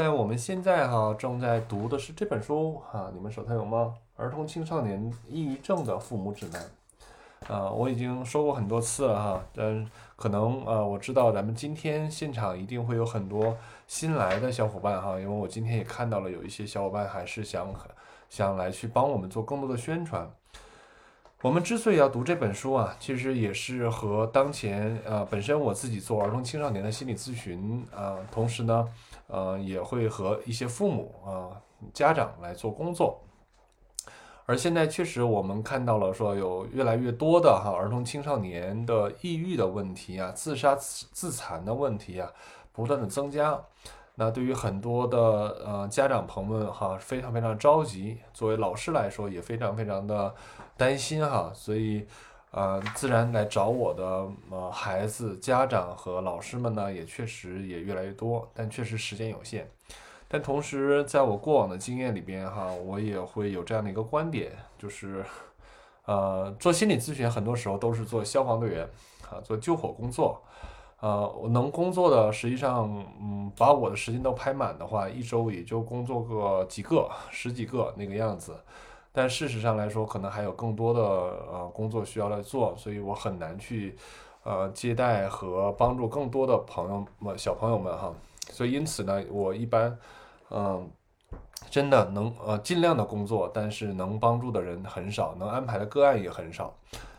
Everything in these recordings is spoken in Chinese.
在我们现在哈正在读的是这本书哈，你们手头有吗？儿童青少年抑郁症的父母指南。啊，我已经说过很多次了哈，但可能呃，我知道咱们今天现场一定会有很多新来的小伙伴哈，因为我今天也看到了有一些小伙伴还是想想来去帮我们做更多的宣传。我们之所以要读这本书啊，其实也是和当前呃本身我自己做儿童青少年的心理咨询啊，同时呢，呃也会和一些父母啊家长来做工作。而现在确实我们看到了说有越来越多的哈儿童青少年的抑郁的问题啊，自杀自残的问题啊，不断的增加。那对于很多的呃家长朋友们哈，非常非常着急。作为老师来说，也非常非常的担心哈，所以呃，自然来找我的呃孩子家长和老师们呢，也确实也越来越多，但确实时间有限。但同时，在我过往的经验里边哈，我也会有这样的一个观点，就是 呃，做心理咨询很多时候都是做消防队员啊，做救火工作。呃，我能工作的，实际上，嗯，把我的时间都排满的话，一周也就工作个几个、十几个那个样子。但事实上来说，可能还有更多的呃工作需要来做，所以我很难去呃接待和帮助更多的朋友们、小朋友们哈。所以因此呢，我一般，嗯，真的能呃尽量的工作，但是能帮助的人很少，能安排的个案也很少。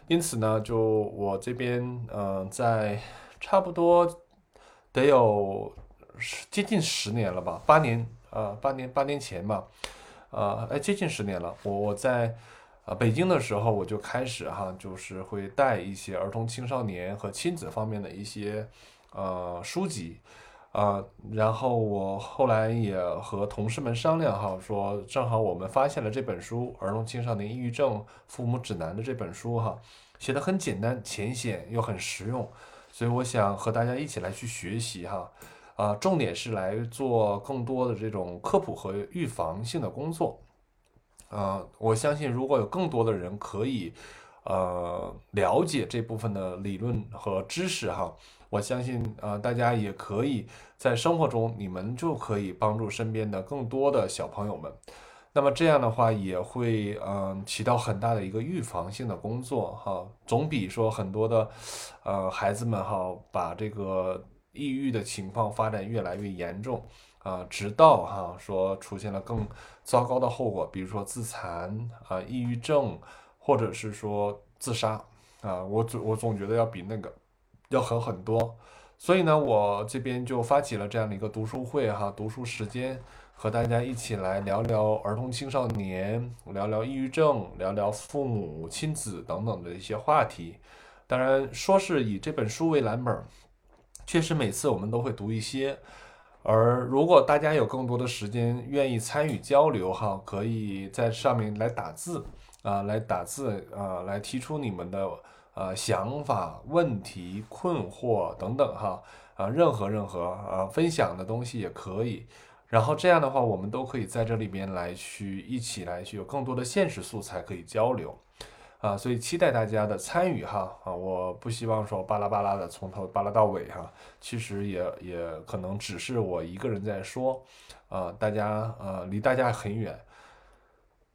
因此呢，就我这边，嗯，在。差不多得有十接近十年了吧，八年呃，八年八年前吧，呃，哎，接近十年了。我我在呃北京的时候，我就开始哈，就是会带一些儿童青少年和亲子方面的一些呃书籍，呃，然后我后来也和同事们商量哈，说正好我们发现了这本书《儿童青少年抑郁症父母指南》的这本书哈，写的很简单浅显又很实用。所以我想和大家一起来去学习哈，啊，重点是来做更多的这种科普和预防性的工作，啊，我相信如果有更多的人可以，呃，了解这部分的理论和知识哈，我相信啊，大家也可以在生活中，你们就可以帮助身边的更多的小朋友们。那么这样的话也会嗯起到很大的一个预防性的工作哈，总比说很多的呃孩子们哈把这个抑郁的情况发展越来越严重啊，直到哈说出现了更糟糕的后果，比如说自残啊、抑郁症，或者是说自杀啊，我总我总觉得要比那个要狠很多，所以呢，我这边就发起了这样的一个读书会哈，读书时间。和大家一起来聊聊儿童青少年，聊聊抑郁症，聊聊父母亲子等等的一些话题。当然，说是以这本书为蓝本，确实每次我们都会读一些。而如果大家有更多的时间，愿意参与交流哈，可以在上面来打字啊，来打字啊，来提出你们的呃想法、问题、困惑等等哈啊，任何任何啊分享的东西也可以。然后这样的话，我们都可以在这里边来去一起来去有更多的现实素材可以交流，啊，所以期待大家的参与哈啊！我不希望说巴拉巴拉的从头巴拉到尾哈，其实也也可能只是我一个人在说，啊，大家呃离大家很远，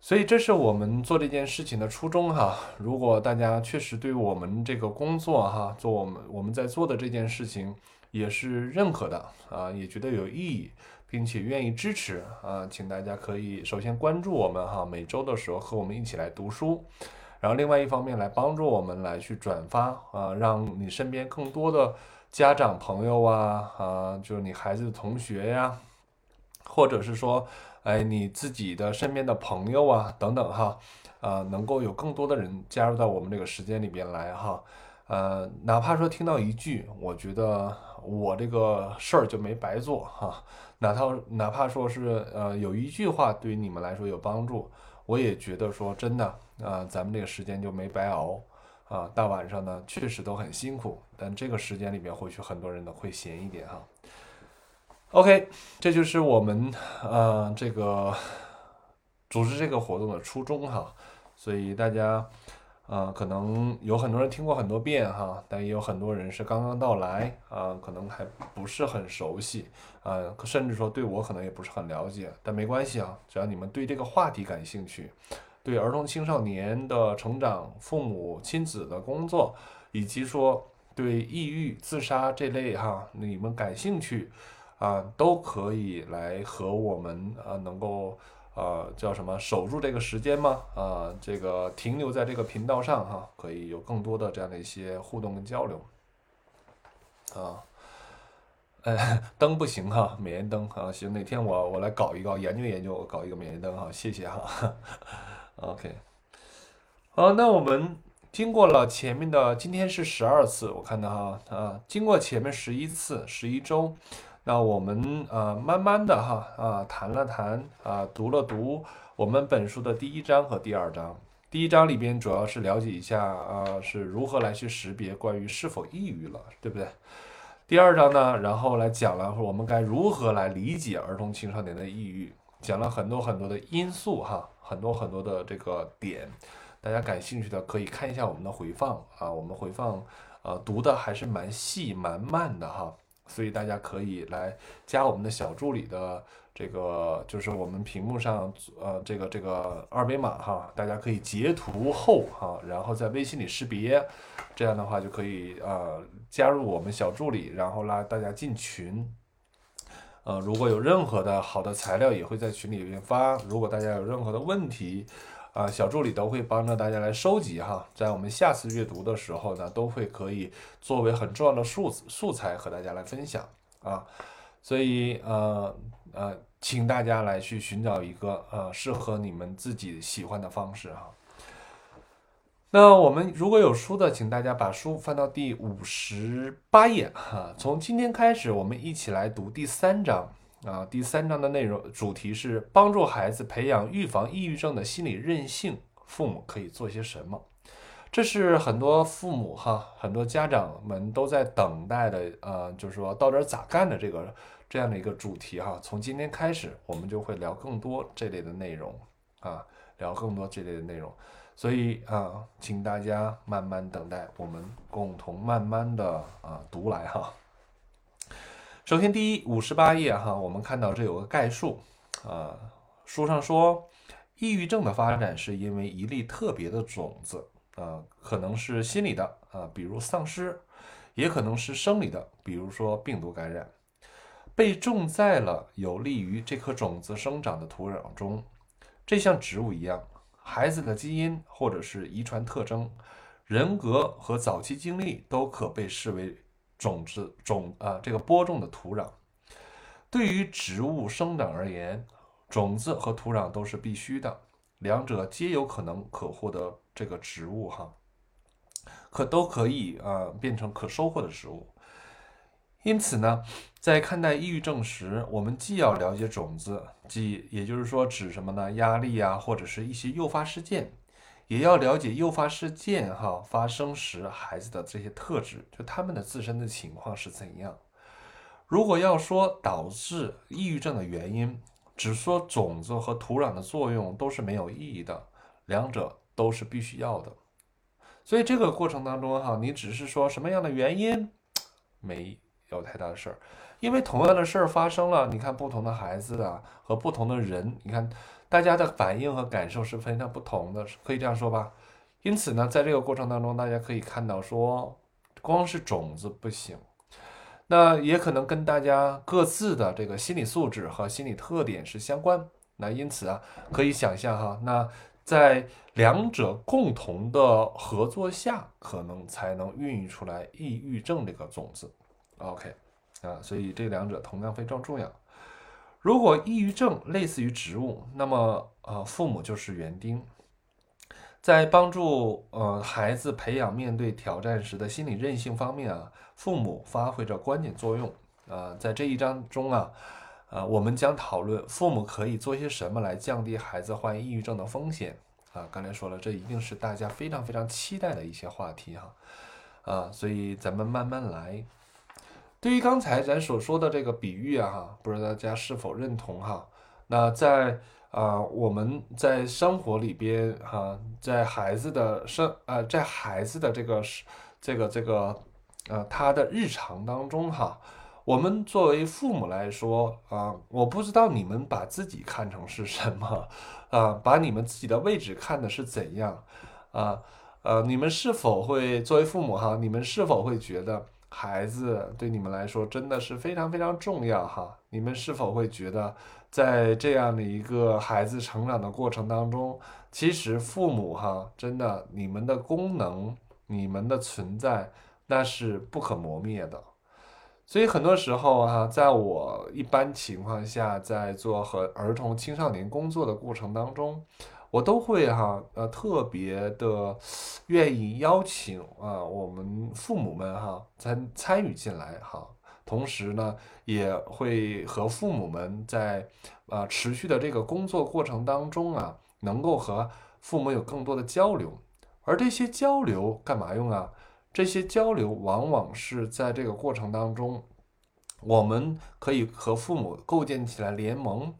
所以这是我们做这件事情的初衷哈。如果大家确实对我们这个工作哈，做我们我们在做的这件事情也是认可的啊，也觉得有意义。并且愿意支持啊，请大家可以首先关注我们哈，每周的时候和我们一起来读书，然后另外一方面来帮助我们来去转发啊，让你身边更多的家长朋友啊啊，就是你孩子的同学呀，或者是说哎你自己的身边的朋友啊等等哈啊，能够有更多的人加入到我们这个时间里边来哈，呃，哪怕说听到一句，我觉得我这个事儿就没白做哈。哪怕哪怕说是呃有一句话对于你们来说有帮助，我也觉得说真的啊，咱们这个时间就没白熬啊。大晚上呢确实都很辛苦，但这个时间里面或许很多人呢会闲一点哈。OK，这就是我们呃这个组织这个活动的初衷哈。所以大家呃，可能有很多人听过很多遍哈，但也有很多人是刚刚到来啊，可能还不是很熟悉啊，甚至说对我可能也不是很了解，但没关系啊，只要你们对这个话题感兴趣，对儿童青少年的成长、父母亲子的工作，以及说对抑郁、自杀这类哈，你们感兴趣啊，都可以来和我们啊，能够。呃，叫什么？守住这个时间吗？啊，这个停留在这个频道上哈，可以有更多的这样的一些互动跟交流。啊，呃，灯不行哈，美颜灯啊，行，哪天我我来搞一搞，研究研究，搞一个美颜灯哈，谢谢哈。OK，好，那我们经过了前面的，今天是十二次，我看到哈啊，经过前面十一次，十一周。那我们呃慢慢的哈啊谈了谈啊读了读我们本书的第一章和第二章。第一章里边主要是了解一下啊是如何来去识别关于是否抑郁了，对不对？第二章呢，然后来讲了我们该如何来理解儿童青少年的抑郁，讲了很多很多的因素哈，很多很多的这个点，大家感兴趣的可以看一下我们的回放啊，我们回放呃读的还是蛮细蛮慢的哈。所以大家可以来加我们的小助理的这个，就是我们屏幕上呃这个这个二维码哈，大家可以截图后哈，然后在微信里识别，这样的话就可以呃加入我们小助理，然后拉大家进群。呃，如果有任何的好的材料，也会在群里边发。如果大家有任何的问题，啊，小助理都会帮着大家来收集哈，在我们下次阅读的时候呢，都会可以作为很重要的素素材和大家来分享啊，所以呃呃，请大家来去寻找一个呃适合你们自己喜欢的方式哈。那我们如果有书的，请大家把书翻到第五十八页哈，从今天开始，我们一起来读第三章。啊，第三章的内容主题是帮助孩子培养预防抑郁症的心理韧性，父母可以做些什么？这是很多父母哈，很多家长们都在等待的，呃，就是说到底咋干的这个这样的一个主题哈。从今天开始，我们就会聊更多这类的内容啊，聊更多这类的内容。所以啊，请大家慢慢等待，我们共同慢慢的啊读来哈。首先，第一五十八页哈，我们看到这有个概述啊。书上说，抑郁症的发展是因为一粒特别的种子啊，可能是心理的啊，比如丧失，也可能是生理的，比如说病毒感染，被种在了有利于这颗种子生长的土壤中。这像植物一样，孩子的基因或者是遗传特征、人格和早期经历都可被视为。种子种啊，这个播种的土壤，对于植物生长而言，种子和土壤都是必须的，两者皆有可能可获得这个植物哈，可都可以啊变成可收获的植物。因此呢，在看待抑郁症时，我们既要了解种子，即也就是说指什么呢？压力啊，或者是一些诱发事件。也要了解诱发事件哈发生时孩子的这些特质，就他们的自身的情况是怎样。如果要说导致抑郁症的原因，只说种子和土壤的作用都是没有意义的，两者都是必须要的。所以这个过程当中哈，你只是说什么样的原因，没有太大的事儿，因为同样的事儿发生了，你看不同的孩子啊和不同的人，你看。大家的反应和感受是非常不同的，可以这样说吧。因此呢，在这个过程当中，大家可以看到说，光是种子不行，那也可能跟大家各自的这个心理素质和心理特点是相关。那因此啊，可以想象哈，那在两者共同的合作下，可能才能孕育出来抑郁症这个种子。OK，啊，所以这两者同样非常重要。如果抑郁症类似于植物，那么呃，父母就是园丁，在帮助呃孩子培养面对挑战时的心理韧性方面啊，父母发挥着关键作用啊。在这一章中啊，呃，我们将讨论父母可以做些什么来降低孩子患抑郁症的风险啊。刚才说了，这一定是大家非常非常期待的一些话题哈啊，所以咱们慢慢来。对于刚才咱所说的这个比喻啊，哈，不知道大家是否认同哈？那在啊，我们在生活里边哈，在孩子的生呃，在孩子的这个是这个这个呃他的日常当中哈，我们作为父母来说啊，我不知道你们把自己看成是什么啊，把你们自己的位置看的是怎样啊？呃，你们是否会作为父母哈？你们是否会觉得孩子对你们来说真的是非常非常重要哈？你们是否会觉得？在这样的一个孩子成长的过程当中，其实父母哈，真的你们的功能、你们的存在，那是不可磨灭的。所以很多时候哈，在我一般情况下在做和儿童青少年工作的过程当中，我都会哈呃特别的愿意邀请啊我们父母们哈参参与进来哈。同时呢，也会和父母们在啊持续的这个工作过程当中啊，能够和父母有更多的交流。而这些交流干嘛用啊？这些交流往往是在这个过程当中，我们可以和父母构建起来联盟，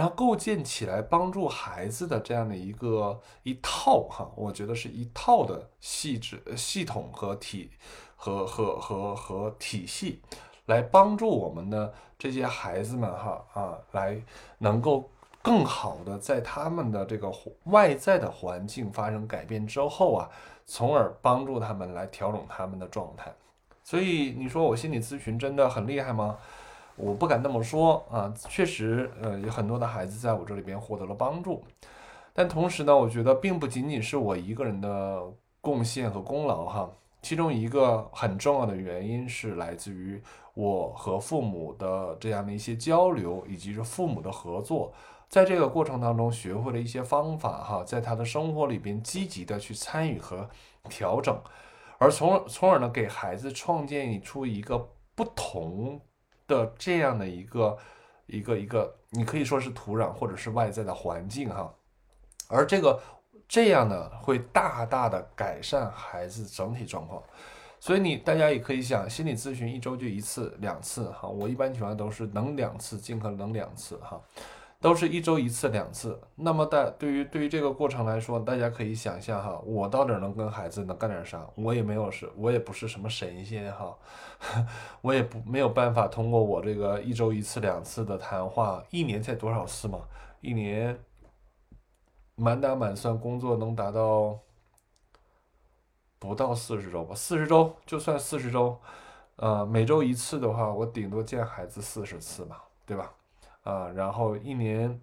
然后构建起来帮助孩子的这样的一个一套哈，我觉得是一套的细致系统和体和和和和体系。来帮助我们的这些孩子们哈啊，来能够更好的在他们的这个外在的环境发生改变之后啊，从而帮助他们来调整他们的状态。所以你说我心理咨询真的很厉害吗？我不敢那么说啊，确实呃有很多的孩子在我这里边获得了帮助，但同时呢，我觉得并不仅仅是我一个人的贡献和功劳哈。其中一个很重要的原因是来自于我和父母的这样的一些交流，以及是父母的合作，在这个过程当中学会了一些方法哈，在他的生活里边积极的去参与和调整，而从从而呢给孩子创建出一个不同的这样的一个一个一个，你可以说是土壤或者是外在的环境哈，而这个。这样呢，会大大的改善孩子整体状况，所以你大家也可以想，心理咨询一周就一次两次哈，我一般情况都是能两次尽可能两次哈，都是一周一次两次。那么大对于对于这个过程来说，大家可以想象哈，我到底能跟孩子能干点啥？我也没有是，我也不是什么神仙哈，我也不没有办法通过我这个一周一次两次的谈话，一年才多少次嘛？一年。满打满算工作能达到不到四十周吧，四十周就算四十周，呃，每周一次的话，我顶多见孩子四十次吧，对吧？啊，然后一年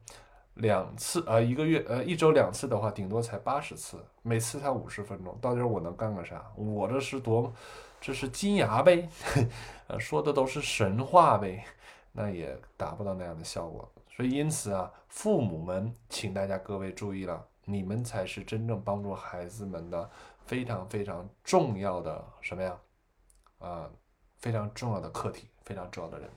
两次，呃，一个月，呃，一周两次的话，顶多才八十次，每次才五十分钟，到底我能干个啥？我这是多，这是金牙呗，呃，说的都是神话呗，那也达不到那样的效果。所以，因此啊，父母们，请大家各位注意了，你们才是真正帮助孩子们的非常非常重要的什么呀？啊，非常重要的课题，非常重要的人。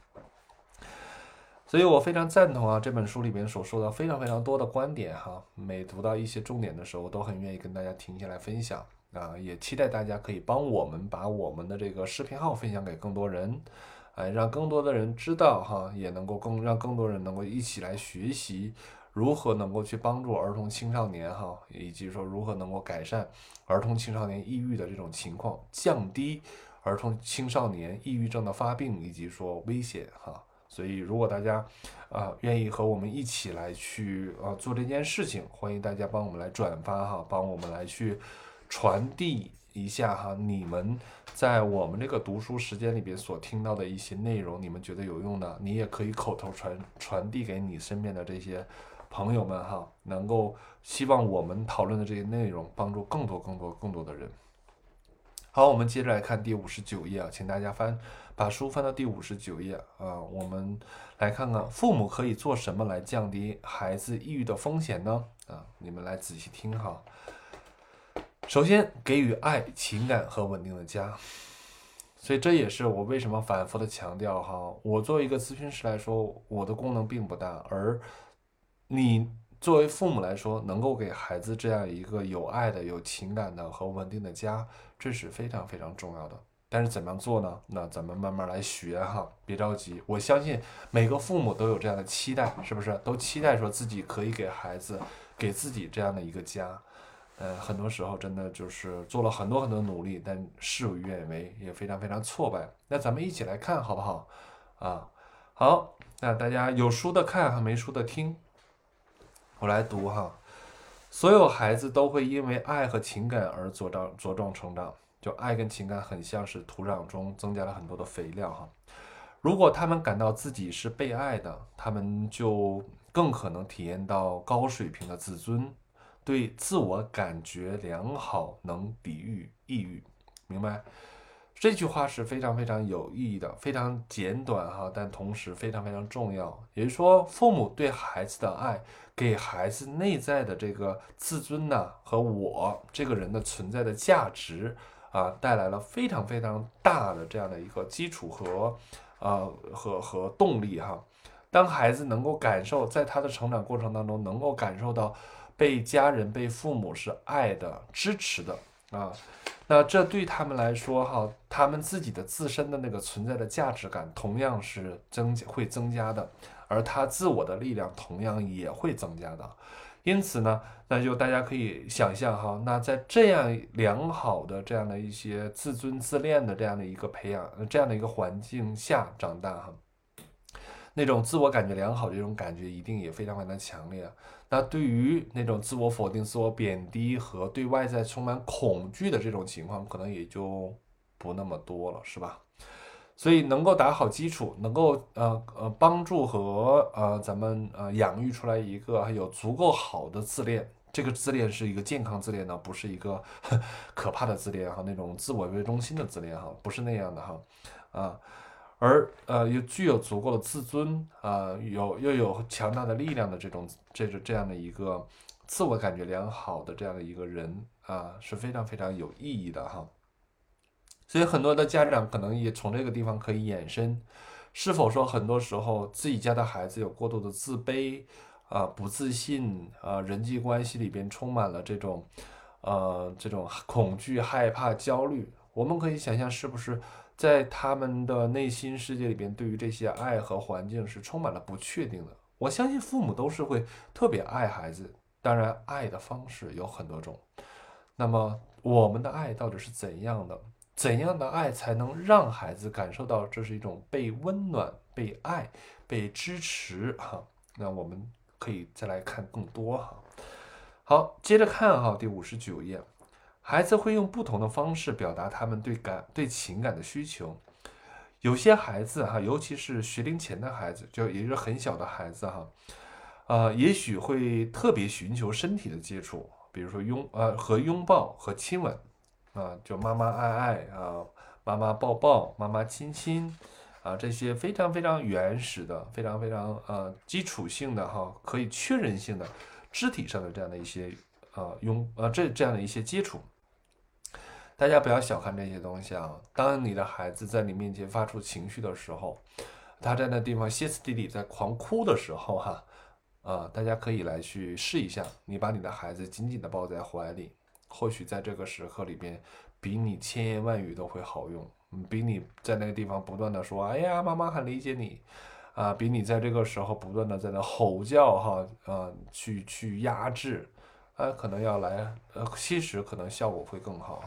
所以我非常赞同啊这本书里面所说的非常非常多的观点哈。每读到一些重点的时候，我都很愿意跟大家停下来分享啊，也期待大家可以帮我们把我们的这个视频号分享给更多人。哎，让更多的人知道哈，也能够更让更多人能够一起来学习如何能够去帮助儿童青少年哈，以及说如何能够改善儿童青少年抑郁的这种情况，降低儿童青少年抑郁症的发病以及说危险哈。所以，如果大家啊愿意和我们一起来去呃做这件事情，欢迎大家帮我们来转发哈，帮我们来去传递。一下哈，你们在我们这个读书时间里边所听到的一些内容，你们觉得有用的，你也可以口头传传递给你身边的这些朋友们哈，能够希望我们讨论的这些内容帮助更多更多更多的人。好，我们接着来看第五十九页啊，请大家翻把书翻到第五十九页啊，我们来看看父母可以做什么来降低孩子抑郁的风险呢？啊，你们来仔细听哈。首先，给予爱、情感和稳定的家，所以这也是我为什么反复的强调哈。我作为一个咨询师来说，我的功能并不大，而你作为父母来说，能够给孩子这样一个有爱的、有情感的和稳定的家，这是非常非常重要的。但是怎么样做呢？那咱们慢慢来学哈，别着急。我相信每个父母都有这样的期待，是不是？都期待说自己可以给孩子、给自己这样的一个家。呃，很多时候真的就是做了很多很多努力，但事与愿违，也非常非常挫败。那咱们一起来看好不好？啊，好，那大家有书的看哈，没书的听。我来读哈。所有孩子都会因为爱和情感而茁壮茁壮成长。就爱跟情感很像是土壤中增加了很多的肥料哈。如果他们感到自己是被爱的，他们就更可能体验到高水平的自尊，对自我感觉良好，能抵御抑郁。明白？这句话是非常非常有意义的，非常简短哈，但同时非常非常重要。也就是说，父母对孩子的爱，给孩子内在的这个自尊呐，和我这个人的存在的价值啊，带来了非常非常大的这样的一个基础和呃和和动力哈。当孩子能够感受，在他的成长过程当中，能够感受到被家人、被父母是爱的、支持的啊。那这对他们来说，哈，他们自己的自身的那个存在的价值感同样是增会增加的，而他自我的力量同样也会增加的。因此呢，那就大家可以想象哈，那在这样良好的这样的一些自尊自恋的这样的一个培养，这样的一个环境下长大哈。那种自我感觉良好这种感觉一定也非常非常强烈。那对于那种自我否定、自我贬低和对外在充满恐惧的这种情况，可能也就不那么多了，是吧？所以能够打好基础，能够呃呃帮助和呃咱们呃养育出来一个有足够好的自恋，这个自恋是一个健康自恋呢，不是一个 可怕的自恋哈，那种自我为中心的自恋哈，不是那样的哈，啊。而呃，又具有足够的自尊啊，有又有强大的力量的这种这种这样的一个自我感觉良好的这样的一个人啊，是非常非常有意义的哈。所以很多的家长可能也从这个地方可以衍生，是否说很多时候自己家的孩子有过度的自卑啊、不自信啊，人际关系里边充满了这种呃这种恐惧、害怕、焦虑，我们可以想象是不是？在他们的内心世界里边，对于这些爱和环境是充满了不确定的。我相信父母都是会特别爱孩子，当然爱的方式有很多种。那么我们的爱到底是怎样的？怎样的爱才能让孩子感受到这是一种被温暖、被爱、被支持？哈，那我们可以再来看更多哈。好，接着看哈，第五十九页。孩子会用不同的方式表达他们对感、对情感的需求。有些孩子哈，尤其是学龄前的孩子，就也就是很小的孩子哈，呃，也许会特别寻求身体的接触，比如说拥呃和拥抱和亲吻啊，就妈妈爱爱啊，妈妈抱抱，妈妈亲亲啊，这些非常非常原始的、非常非常呃基础性的哈，可以确认性的肢体上的这样的一些呃拥呃这这样的一些接触。大家不要小看这些东西啊！当你的孩子在你面前发出情绪的时候，他在那地方歇斯底里在狂哭的时候，哈，啊，大家可以来去试一下，你把你的孩子紧紧的抱在怀里，或许在这个时刻里边，比你千言万语都会好用，比你在那个地方不断的说“哎呀，妈妈很理解你”，啊，比你在这个时候不断的在那吼叫，哈，啊，去去压制，啊，可能要来，呃，其实可能效果会更好，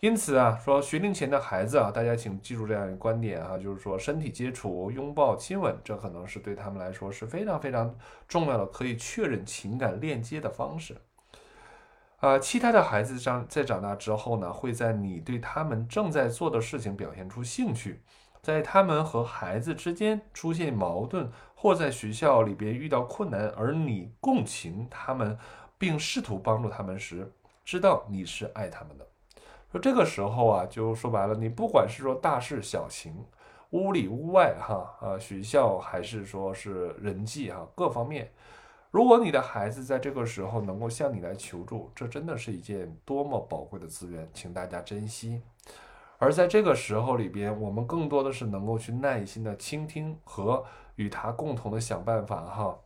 因此啊，说学龄前的孩子啊，大家请记住这样一个观点啊，就是说身体接触、拥抱、亲吻，这可能是对他们来说是非常非常重要的，可以确认情感链接的方式。啊，其他的孩子长在长大之后呢，会在你对他们正在做的事情表现出兴趣，在他们和孩子之间出现矛盾，或在学校里边遇到困难，而你共情他们，并试图帮助他们时，知道你是爱他们的。说这个时候啊，就说白了，你不管是说大事小情，屋里屋外哈，啊学校还是说是人际哈，各方面，如果你的孩子在这个时候能够向你来求助，这真的是一件多么宝贵的资源，请大家珍惜。而在这个时候里边，我们更多的是能够去耐心的倾听和与他共同的想办法哈，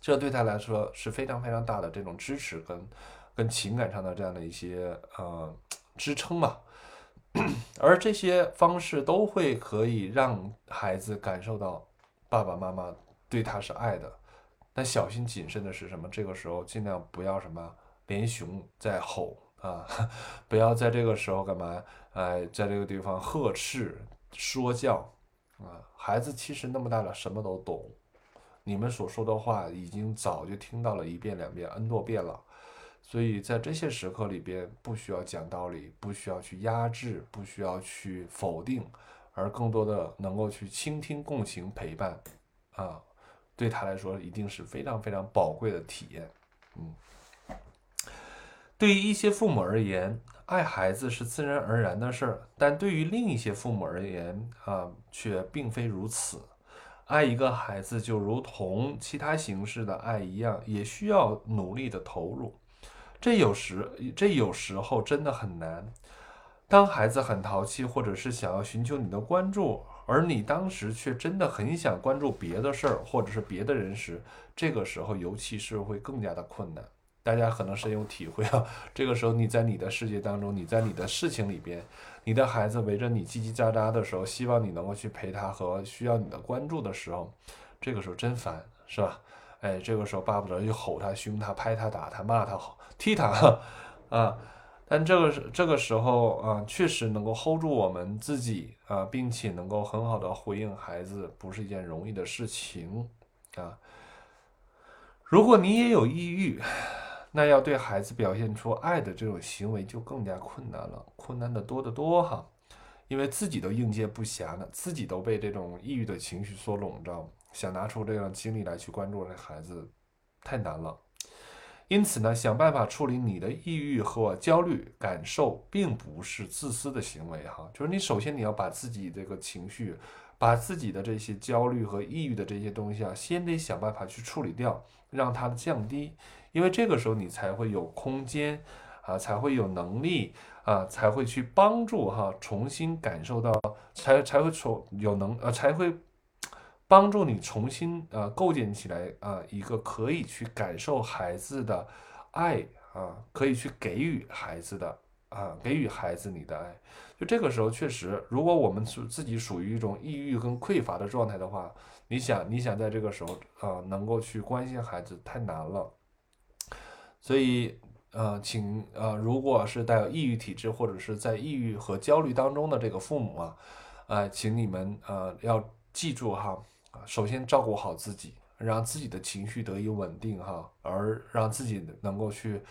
这对他来说是非常非常大的这种支持跟跟情感上的这样的一些呃。支撑嘛，而这些方式都会可以让孩子感受到爸爸妈妈对他是爱的。但小心谨慎的是什么？这个时候尽量不要什么连熊在吼啊，不要在这个时候干嘛？哎，在这个地方呵斥说教啊！孩子其实那么大了，什么都懂。你们所说的话已经早就听到了一遍两遍 n 多遍了，所以在这些时刻里边，不需要讲道理，不需要去压制，不需要去否定，而更多的能够去倾听、共情、陪伴，啊，对他来说一定是非常非常宝贵的体验。嗯，对于一些父母而言，爱孩子是自然而然的事儿，但对于另一些父母而言，啊，却并非如此。爱一个孩子，就如同其他形式的爱一样，也需要努力的投入。这有时，这有时候真的很难。当孩子很淘气，或者是想要寻求你的关注，而你当时却真的很想关注别的事儿，或者是别的人时，这个时候尤其是会更加的困难。大家可能深有体会啊。这个时候，你在你的世界当中，你在你的事情里边。你的孩子围着你叽叽喳喳的时候，希望你能够去陪他和需要你的关注的时候，这个时候真烦，是吧？哎，这个时候巴不得就吼他、凶他、拍他、打他、骂他、踢他，啊！但这个是这个时候啊，确实能够 hold 住我们自己啊，并且能够很好的回应孩子，不是一件容易的事情啊。如果你也有抑郁，那要对孩子表现出爱的这种行为就更加困难了，困难的多得多哈，因为自己都应接不暇了，自己都被这种抑郁的情绪所笼罩，想拿出这样精力来去关注这孩子，太难了。因此呢，想办法处理你的抑郁和焦虑感受，并不是自私的行为哈，就是你首先你要把自己这个情绪，把自己的这些焦虑和抑郁的这些东西啊，先得想办法去处理掉，让它降低。因为这个时候你才会有空间，啊，才会有能力，啊，才会去帮助哈，重新感受到，才才会重有能，呃，才会帮助你重新呃构建起来啊一个可以去感受孩子的爱啊，可以去给予孩子的啊，给予孩子你的爱。就这个时候确实，如果我们是自己属于一种抑郁跟匮乏的状态的话，你想你想在这个时候啊能够去关心孩子太难了。所以，呃，请呃，如果是带有抑郁体质或者是在抑郁和焦虑当中的这个父母啊，呃，请你们呃要记住哈，首先照顾好自己，让自己的情绪得以稳定哈，而让自己能够去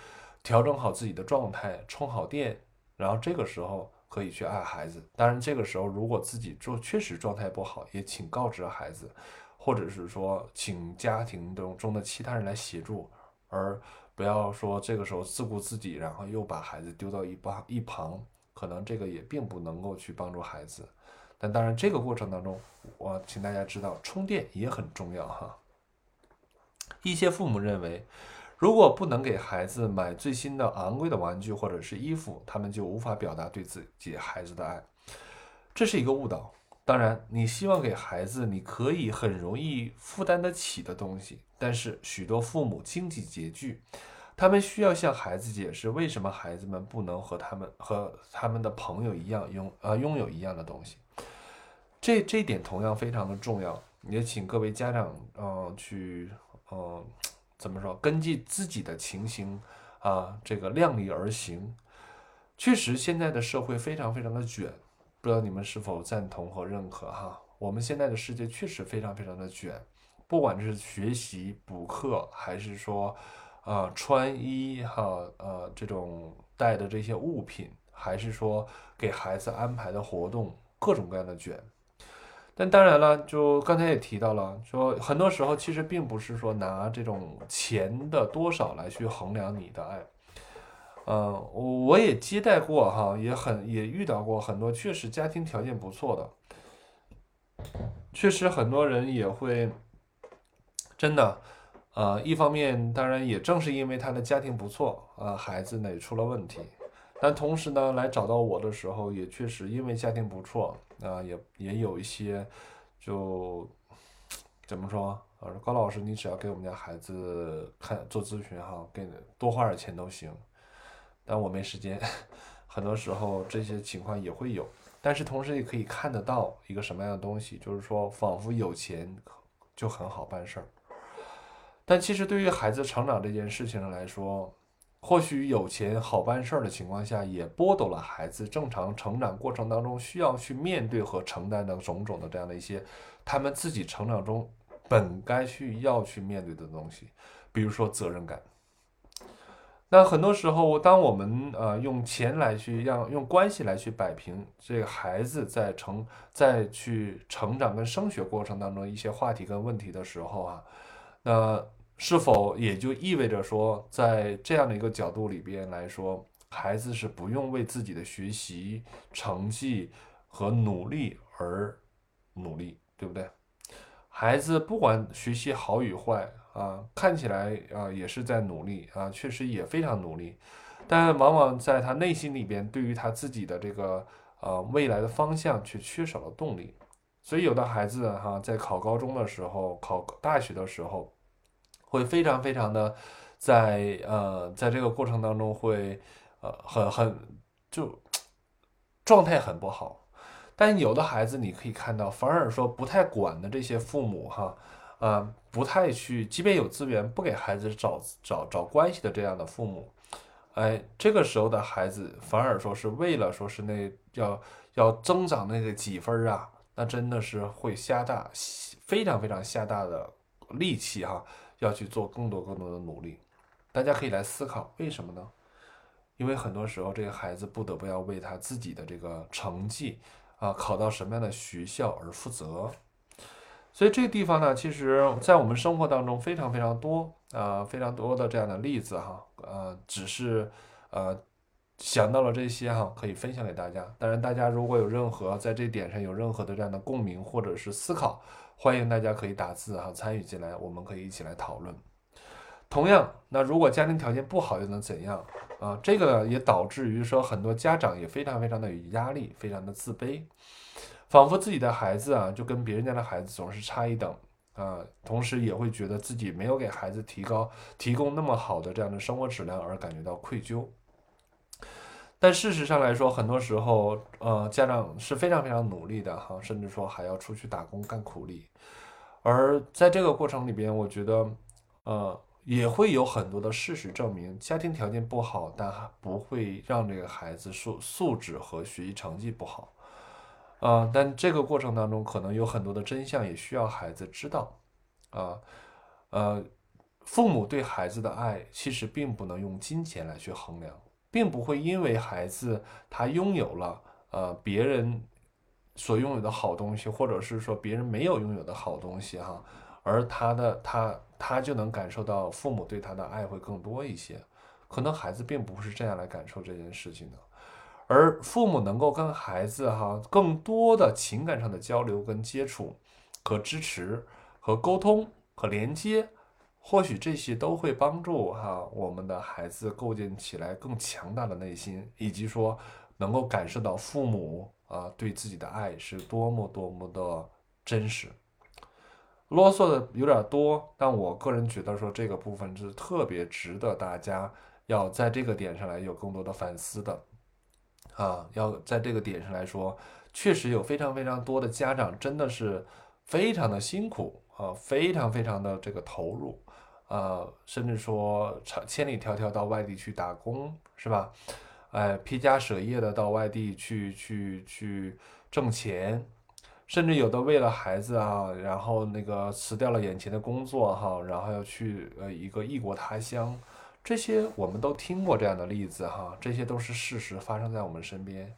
调整好自己的状态，充好电，然后这个时候可以去爱孩子。当然，这个时候如果自己状确实状态不好，也请告知孩子，或者是说请家庭中中的其他人来协助，而。不要说这个时候自顾自己，然后又把孩子丢到一旁一旁，可能这个也并不能够去帮助孩子。但当然，这个过程当中，我请大家知道，充电也很重要哈。一些父母认为，如果不能给孩子买最新的昂贵的玩具或者是衣服，他们就无法表达对自己孩子的爱，这是一个误导。当然，你希望给孩子你可以很容易负担得起的东西。但是许多父母经济拮据，他们需要向孩子解释为什么孩子们不能和他们和他们的朋友一样拥呃拥有一样的东西。这这点同样非常的重要，也请各位家长嗯去嗯怎么说，根据自己的情形啊这个量力而行。确实，现在的社会非常非常的卷，不知道你们是否赞同和认可哈？我们现在的世界确实非常非常的卷。不管是学习补课，还是说，呃，穿衣哈，呃，这种带的这些物品，还是说给孩子安排的活动，各种各样的卷。但当然了，就刚才也提到了，说很多时候其实并不是说拿这种钱的多少来去衡量你的爱。嗯，我也接待过哈，也很也遇到过很多确实家庭条件不错的，确实很多人也会。真的，呃，一方面当然也正是因为他的家庭不错啊，孩子呢也出了问题，但同时呢来找到我的时候，也确实因为家庭不错啊，也也有一些就怎么说啊，高老师，你只要给我们家孩子看做咨询哈，给多花点钱都行，但我没时间，很多时候这些情况也会有，但是同时也可以看得到一个什么样的东西，就是说仿佛有钱就很好办事儿。但其实对于孩子成长这件事情上来说，或许有钱好办事儿的情况下，也剥夺了孩子正常成长过程当中需要去面对和承担的种种的这样的一些他们自己成长中本该去要去面对的东西，比如说责任感。那很多时候，当我们呃用钱来去让用关系来去摆平这个孩子在成在去成长跟升学过程当中一些话题跟问题的时候啊，那是否也就意味着说，在这样的一个角度里边来说，孩子是不用为自己的学习成绩和努力而努力，对不对？孩子不管学习好与坏。啊，看起来啊也是在努力啊，确实也非常努力，但往往在他内心里边，对于他自己的这个呃未来的方向却缺少了动力。所以有的孩子哈，在考高中的时候、考大学的时候，会非常非常的在呃在这个过程当中会呃很很就状态很不好。但有的孩子你可以看到，反而说不太管的这些父母哈。啊，不太去，即便有资源，不给孩子找找找关系的这样的父母，哎，这个时候的孩子反而说是为了说是那要要增长那个几分啊，那真的是会下大非常非常下大的力气哈，要去做更多更多的努力。大家可以来思考为什么呢？因为很多时候这个孩子不得不要为他自己的这个成绩啊，考到什么样的学校而负责。所以这个地方呢，其实，在我们生活当中非常非常多啊，非常多的这样的例子哈，呃，只是呃想到了这些哈，可以分享给大家。当然，大家如果有任何在这点上有任何的这样的共鸣或者是思考，欢迎大家可以打字哈参与进来，我们可以一起来讨论。同样，那如果家庭条件不好又能怎样啊？这个也导致于说很多家长也非常非常的有压力，非常的自卑。仿佛自己的孩子啊，就跟别人家的孩子总是差一等啊，同时也会觉得自己没有给孩子提高、提供那么好的这样的生活质量而感觉到愧疚。但事实上来说，很多时候，呃，家长是非常非常努力的哈，甚至说还要出去打工干苦力。而在这个过程里边，我觉得，呃，也会有很多的事实证明，家庭条件不好，但不会让这个孩子素素质和学习成绩不好。啊，但这个过程当中可能有很多的真相，也需要孩子知道。啊，呃，父母对孩子的爱其实并不能用金钱来去衡量，并不会因为孩子他拥有了呃别人所拥有的好东西，或者是说别人没有拥有的好东西哈，而他的他他就能感受到父母对他的爱会更多一些。可能孩子并不是这样来感受这件事情的。而父母能够跟孩子哈更多的情感上的交流跟接触，和支持和沟通和连接，或许这些都会帮助哈我们的孩子构建起来更强大的内心，以及说能够感受到父母啊对自己的爱是多么多么的真实。啰嗦的有点多，但我个人觉得说这个部分是特别值得大家要在这个点上来有更多的反思的。啊，要在这个点上来说，确实有非常非常多的家长真的是非常的辛苦啊，非常非常的这个投入呃，甚至说长千里迢迢到外地去打工，是吧？哎，披家舍业的到外地去去去挣钱，甚至有的为了孩子啊，然后那个辞掉了眼前的工作哈，然后要去呃一个异国他乡。这些我们都听过这样的例子哈，这些都是事实发生在我们身边。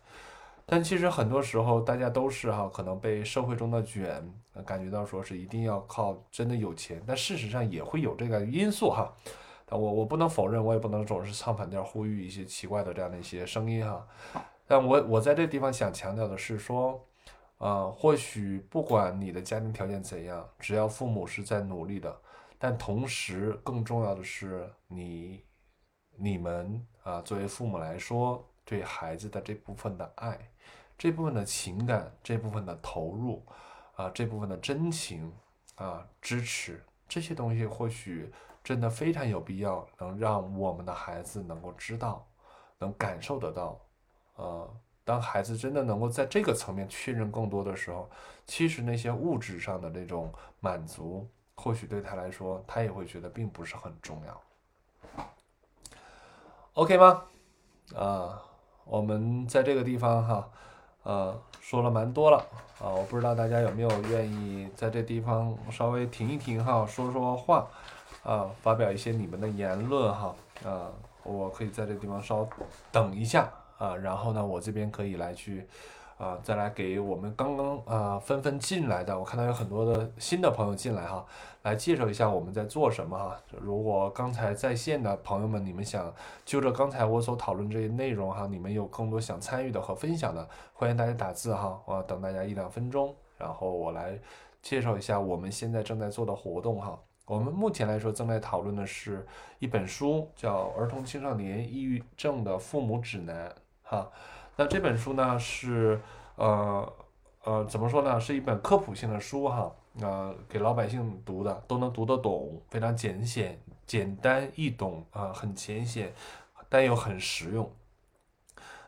但其实很多时候大家都是哈，可能被社会中的卷感觉到说是一定要靠真的有钱，但事实上也会有这个因素哈。但我我不能否认，我也不能总是唱反调呼吁一些奇怪的这样的一些声音哈。但我我在这地方想强调的是说，呃，或许不管你的家庭条件怎样，只要父母是在努力的。但同时，更重要的是，你、你们啊，作为父母来说，对孩子的这部分的爱、这部分的情感、这部分的投入啊、这部分的真情啊、支持，这些东西或许真的非常有必要，能让我们的孩子能够知道、能感受得到呃，当孩子真的能够在这个层面确认更多的时候，其实那些物质上的那种满足，或许对他来说，他也会觉得并不是很重要。OK 吗？啊，我们在这个地方哈，呃，说了蛮多了啊，我不知道大家有没有愿意在这地方稍微停一停哈，说说话啊，发表一些你们的言论哈，啊，我可以在这地方稍等一下。啊，然后呢，我这边可以来去，啊，再来给我们刚刚啊纷纷进来的，我看到有很多的新的朋友进来哈，来介绍一下我们在做什么哈。如果刚才在线的朋友们，你们想就着刚才我所讨论这些内容哈，你们有更多想参与的和分享的，欢迎大家打字哈，我等大家一两分钟，然后我来介绍一下我们现在正在做的活动哈。我们目前来说正在讨论的是一本书，叫《儿童青少年抑郁症的父母指南》。哈，那这本书呢是，呃呃，怎么说呢？是一本科普性的书哈，呃，给老百姓读的，都能读得懂，非常简显、简单易懂啊，很浅显，但又很实用。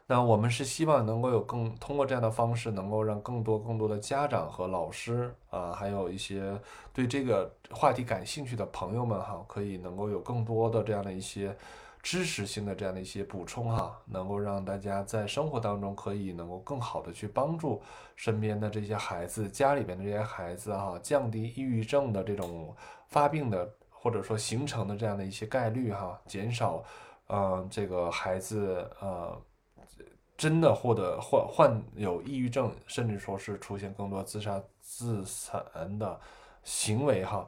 那我们是希望能够有更通过这样的方式，能够让更多更多的家长和老师啊，还有一些对这个话题感兴趣的朋友们哈，可以能够有更多的这样的一些。知识性的这样的一些补充哈，能够让大家在生活当中可以能够更好的去帮助身边的这些孩子，家里边的这些孩子哈，降低抑郁症的这种发病的或者说形成的这样的一些概率哈，减少，嗯，这个孩子呃真的或者患患有抑郁症，甚至说是出现更多自杀自残的行为哈。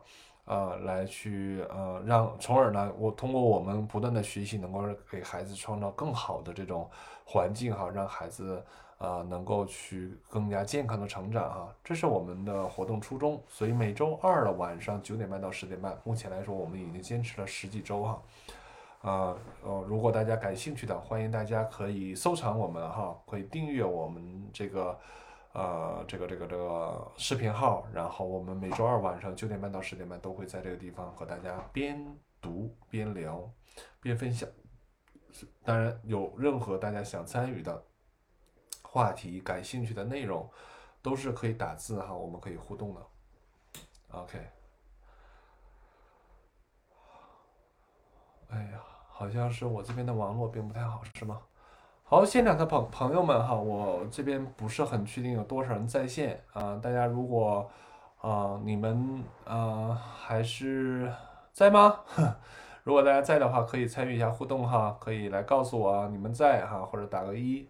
呃，来去呃，让从而呢，我通过我们不断的学习，能够给孩子创造更好的这种环境哈，让孩子啊能够去更加健康的成长哈，这是我们的活动初衷。所以每周二的晚上九点半到十点半，目前来说我们已经坚持了十几周哈。啊呃，如果大家感兴趣的，欢迎大家可以收藏我们哈，可以订阅我们这个。呃，这个这个这个视频号，然后我们每周二晚上九点半到十点半都会在这个地方和大家边读边聊边分享。当然，有任何大家想参与的话题、感兴趣的内容，都是可以打字哈，我们可以互动的。OK。哎呀，好像是我这边的网络并不太好，是吗？好，现场的朋朋友们哈，我这边不是很确定有多少人在线啊。大家如果啊，你们啊还是在吗？如果大家在的话，可以参与一下互动哈，可以来告诉我你们在哈，或者打个一。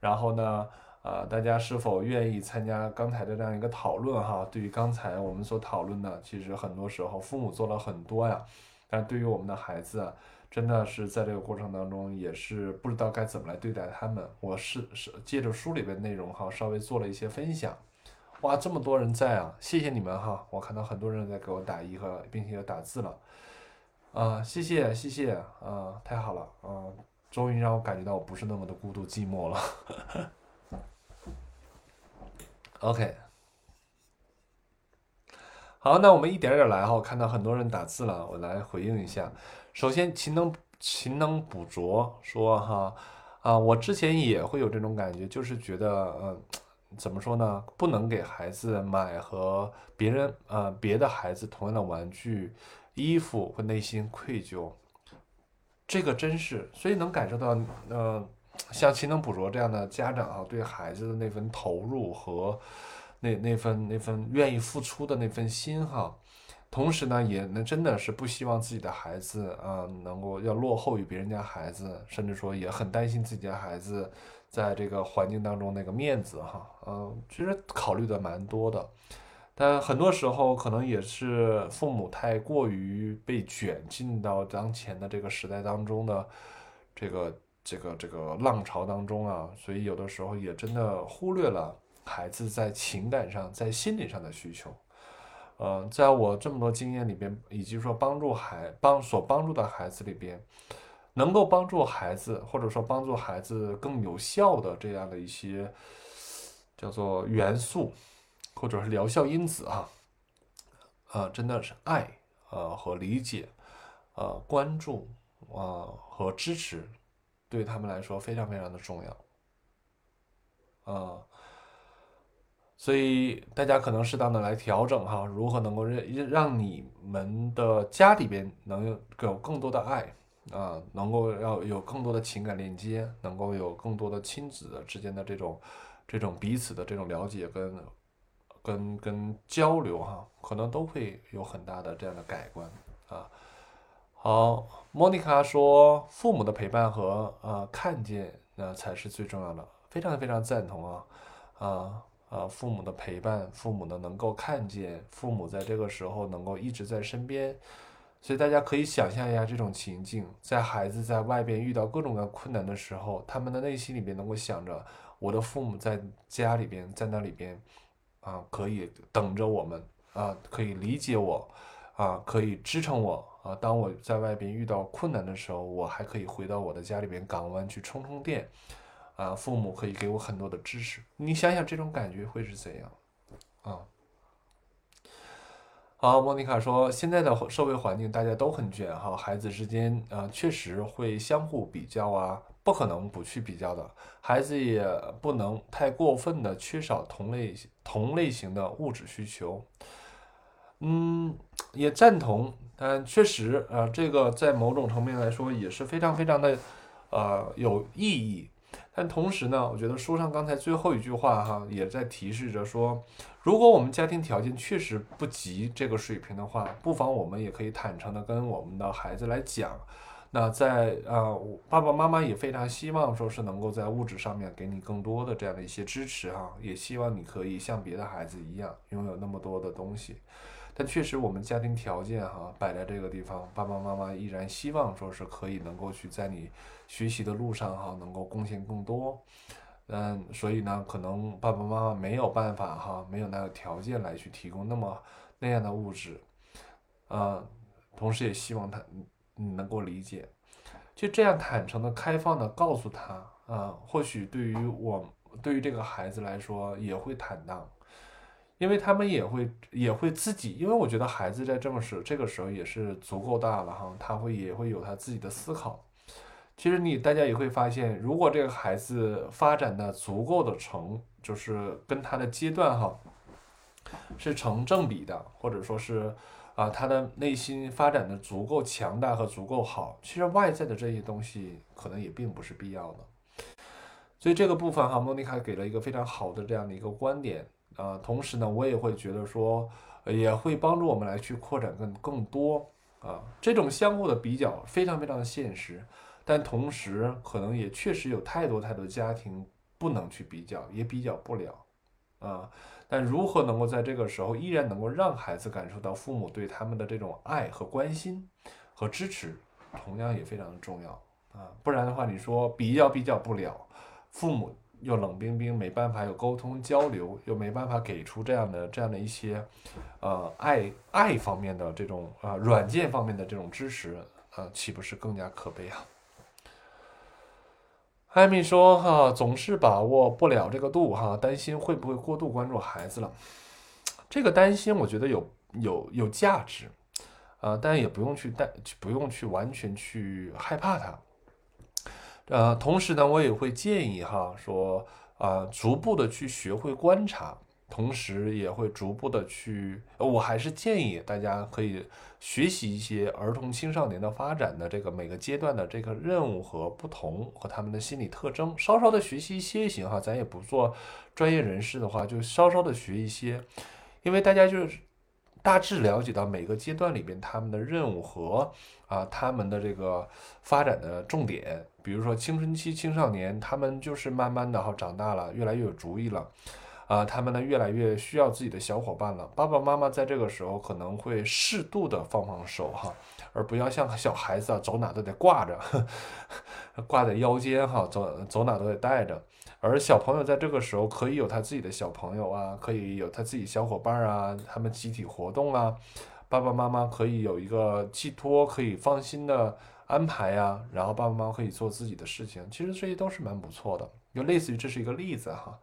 然后呢，啊，大家是否愿意参加刚才的这样一个讨论哈？对于刚才我们所讨论的，其实很多时候父母做了很多呀，但对于我们的孩子。真的是在这个过程当中，也是不知道该怎么来对待他们。我是是借着书里边内容哈，稍微做了一些分享。哇，这么多人在啊！谢谢你们哈，我看到很多人在给我打一和，并且打字了。啊，谢谢谢谢啊，太好了啊，终于让我感觉到我不是那么的孤独寂寞了。OK，好，那我们一点点来哈，我看到很多人打字了，我来回应一下。首先，勤能勤能补拙说哈啊，我之前也会有这种感觉，就是觉得嗯，怎么说呢？不能给孩子买和别人呃别的孩子同样的玩具、衣服，会内心愧疚。这个真是，所以能感受到呃，像勤能补拙这样的家长啊，对孩子的那份投入和那那份那份愿意付出的那份心哈。同时呢，也能真的是不希望自己的孩子啊，能够要落后于别人家孩子，甚至说也很担心自己的孩子在这个环境当中那个面子哈，嗯，其实考虑的蛮多的，但很多时候可能也是父母太过于被卷进到当前的这个时代当中的这个这个这个浪潮当中啊，所以有的时候也真的忽略了孩子在情感上、在心理上的需求。嗯，在我这么多经验里边，以及说帮助孩帮所帮助的孩子里边，能够帮助孩子或者说帮助孩子更有效的这样的一些叫做元素，或者是疗效因子啊，啊，真的是爱啊和理解，呃，关注啊和支持，对他们来说非常非常的重要。啊。所以大家可能适当的来调整哈，如何能够让让你们的家里边能有有更多的爱啊，能够要有更多的情感链接，能够有更多的亲子之间的这种这种彼此的这种了解跟跟跟交流哈，可能都会有很大的这样的改观啊。好，莫妮卡说，父母的陪伴和啊看见那才是最重要的，非常非常赞同啊啊。啊，父母的陪伴，父母的能够看见，父母在这个时候能够一直在身边，所以大家可以想象一下这种情境，在孩子在外边遇到各种各样困难的时候，他们的内心里边能够想着，我的父母在家里边，在那里边，啊，可以等着我们，啊，可以理解我，啊，可以支撑我，啊，当我在外边遇到困难的时候，我还可以回到我的家里边港湾去充充电。啊，父母可以给我很多的支持，你想想这种感觉会是怎样？啊，好，莫妮卡说，现在的社会环境大家都很卷哈，孩子之间啊确实会相互比较啊，不可能不去比较的，孩子也不能太过分的缺少同类同类型的物质需求。嗯，也赞同，但确实啊，这个在某种层面来说也是非常非常的呃有意义。但同时呢，我觉得书上刚才最后一句话哈，也在提示着说，如果我们家庭条件确实不及这个水平的话，不妨我们也可以坦诚的跟我们的孩子来讲。那在啊，爸爸妈妈也非常希望说是能够在物质上面给你更多的这样的一些支持哈，也希望你可以像别的孩子一样拥有那么多的东西。但确实，我们家庭条件哈摆在这个地方，爸爸妈妈依然希望说是可以能够去在你学习的路上哈能够贡献更多。嗯，所以呢，可能爸爸妈妈没有办法哈，没有那个条件来去提供那么那样的物质。啊，同时也希望他你能够理解，就这样坦诚的、开放的告诉他啊，或许对于我对于这个孩子来说也会坦荡。因为他们也会也会自己，因为我觉得孩子在这么时这个时候也是足够大了哈，他会也会有他自己的思考。其实你大家也会发现，如果这个孩子发展的足够的成，就是跟他的阶段哈是成正比的，或者说是啊他的内心发展的足够强大和足够好，其实外在的这些东西可能也并不是必要的。所以这个部分哈，莫妮卡给了一个非常好的这样的一个观点。啊，同时呢，我也会觉得说，也会帮助我们来去扩展更更多啊。这种相互的比较非常非常的现实，但同时可能也确实有太多太多家庭不能去比较，也比较不了啊。但如何能够在这个时候依然能够让孩子感受到父母对他们的这种爱和关心和支持，同样也非常的重要啊。不然的话，你说比较比较不了，父母。又冷冰冰，没办法有沟通交流，又没办法给出这样的这样的一些，呃，爱爱方面的这种啊软件方面的这种支持，啊，岂不是更加可悲啊？艾米说哈，总是把握不了这个度哈，担心会不会过度关注孩子了。这个担心我觉得有有有价值，啊，但也不用去担，不用去完全去害怕它。呃，同时呢，我也会建议哈，说啊，逐步的去学会观察，同时也会逐步的去，我还是建议大家可以学习一些儿童青少年的发展的这个每个阶段的这个任务和不同和他们的心理特征，稍稍的学习一些行哈，咱也不做专业人士的话，就稍稍的学一些，因为大家就是大致了解到每个阶段里边他们的任务和啊他们的这个发展的重点。比如说青春期青少年，他们就是慢慢的哈长大了，越来越有主意了，啊，他们呢越来越需要自己的小伙伴了。爸爸妈妈在这个时候可能会适度的放放手哈，而不要像小孩子啊走哪都得挂着，挂在腰间哈，走走哪都得带着。而小朋友在这个时候可以有他自己的小朋友啊，可以有他自己小伙伴啊，他们集体活动啊，爸爸妈妈可以有一个寄托，可以放心的。安排呀，然后爸爸妈妈可以做自己的事情，其实这些都是蛮不错的，就类似于这是一个例子哈，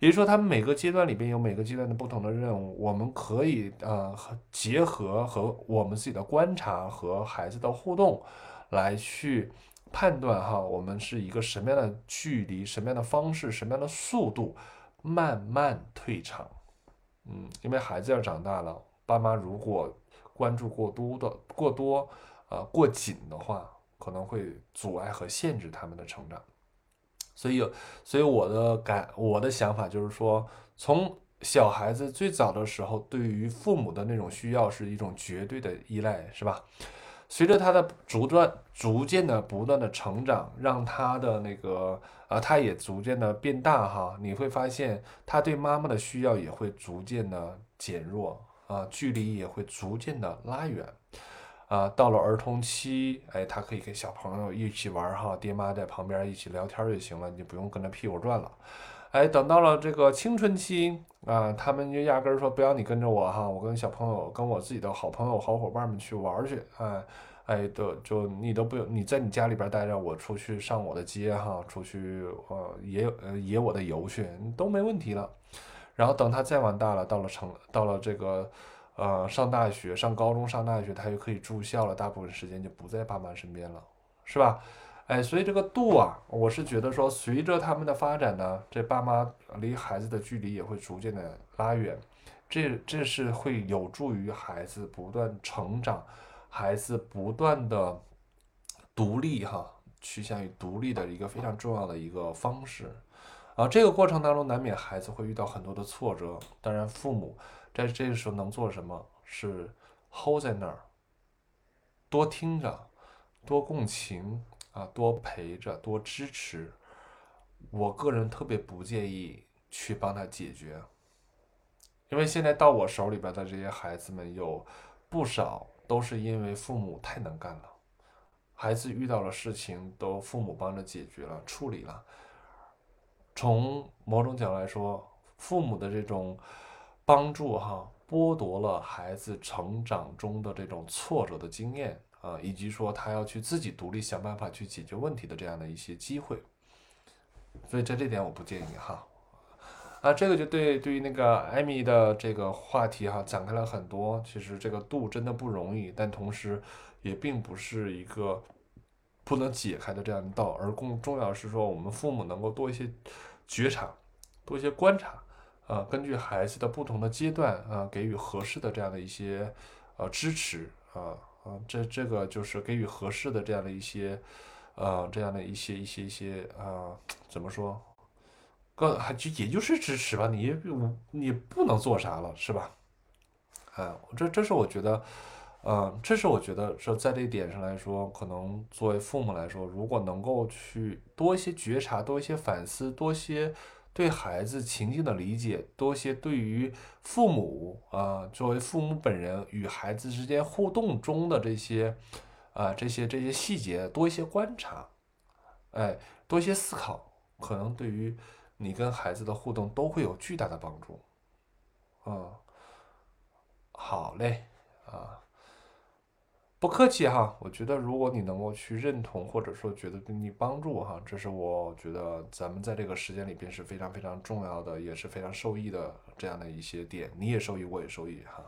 也就是说他们每个阶段里边有每个阶段的不同的任务，我们可以呃结合和我们自己的观察和孩子的互动，来去判断哈，我们是一个什么样的距离、什么样的方式、什么样的速度慢慢退场。嗯，因为孩子要长大了，爸妈如果关注过多的过多，呃，过紧的话，可能会阻碍和限制他们的成长。所以，所以我的感，我的想法就是说，从小孩子最早的时候，对于父母的那种需要是一种绝对的依赖，是吧？随着他的逐段、逐渐的、不断的成长，让他的那个啊，他也逐渐的变大哈，你会发现他对妈妈的需要也会逐渐的减弱啊，距离也会逐渐的拉远啊。到了儿童期，哎，他可以跟小朋友一起玩哈，爹妈在旁边一起聊天就行了，你不用跟着屁股转了。哎，等到了这个青春期啊，他们就压根儿说不要你跟着我哈，我跟小朋友、跟我自己的好朋友、好伙伴们去玩去，哎，哎，都就你都不用你在你家里边待着，我出去上我的街哈，出去呃野呃野我的游去都没问题了。然后等他再往大了，到了成到了这个呃上大学、上高中、上大学，他就可以住校了，大部分时间就不在爸妈身边了，是吧？哎，所以这个度啊，我是觉得说，随着他们的发展呢，这爸妈离孩子的距离也会逐渐的拉远，这这是会有助于孩子不断成长，孩子不断的独立哈，趋向于独立的一个非常重要的一个方式啊。这个过程当中，难免孩子会遇到很多的挫折，当然父母在这个时候能做什么，是 hold 在那儿，多听着，多共情。啊，多陪着，多支持。我个人特别不建议去帮他解决，因为现在到我手里边的这些孩子们有不少都是因为父母太能干了，孩子遇到了事情都父母帮着解决了、处理了。从某种角度来说，父母的这种帮助哈，剥夺了孩子成长中的这种挫折的经验。啊，以及说他要去自己独立想办法去解决问题的这样的一些机会，所以在这点我不建议哈。啊，这个就对对于那个艾米的这个话题哈展开了很多。其实这个度真的不容易，但同时也并不是一个不能解开的这样的道，而更重要是说我们父母能够多一些觉察，多一些观察，啊，根据孩子的不同的阶段啊，给予合适的这样的一些呃支持啊。啊，这这个就是给予合适的这样的一些，呃，这样的一些一些一些啊，怎么说？个还就也就是支持吧，你你不能做啥了，是吧？哎，这这是我觉得，嗯，这是我觉得说在这一点上来说，可能作为父母来说，如果能够去多一些觉察，多一些反思，多些。对孩子情境的理解多些，对于父母啊，作为父母本人与孩子之间互动中的这些啊这些这些细节多一些观察，哎，多一些思考，可能对于你跟孩子的互动都会有巨大的帮助。嗯，好嘞，啊。不客气哈，我觉得如果你能够去认同，或者说觉得对你帮助哈，这是我觉得咱们在这个时间里边是非常非常重要的，也是非常受益的这样的一些点，你也受益，我也受益哈。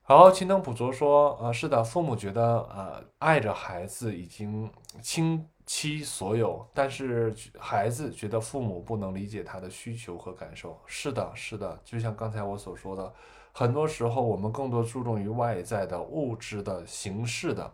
好，勤能补拙说，呃，是的，父母觉得呃爱着孩子已经倾其所有，但是孩子觉得父母不能理解他的需求和感受。是的，是的，就像刚才我所说的。很多时候，我们更多注重于外在的物质的形式的，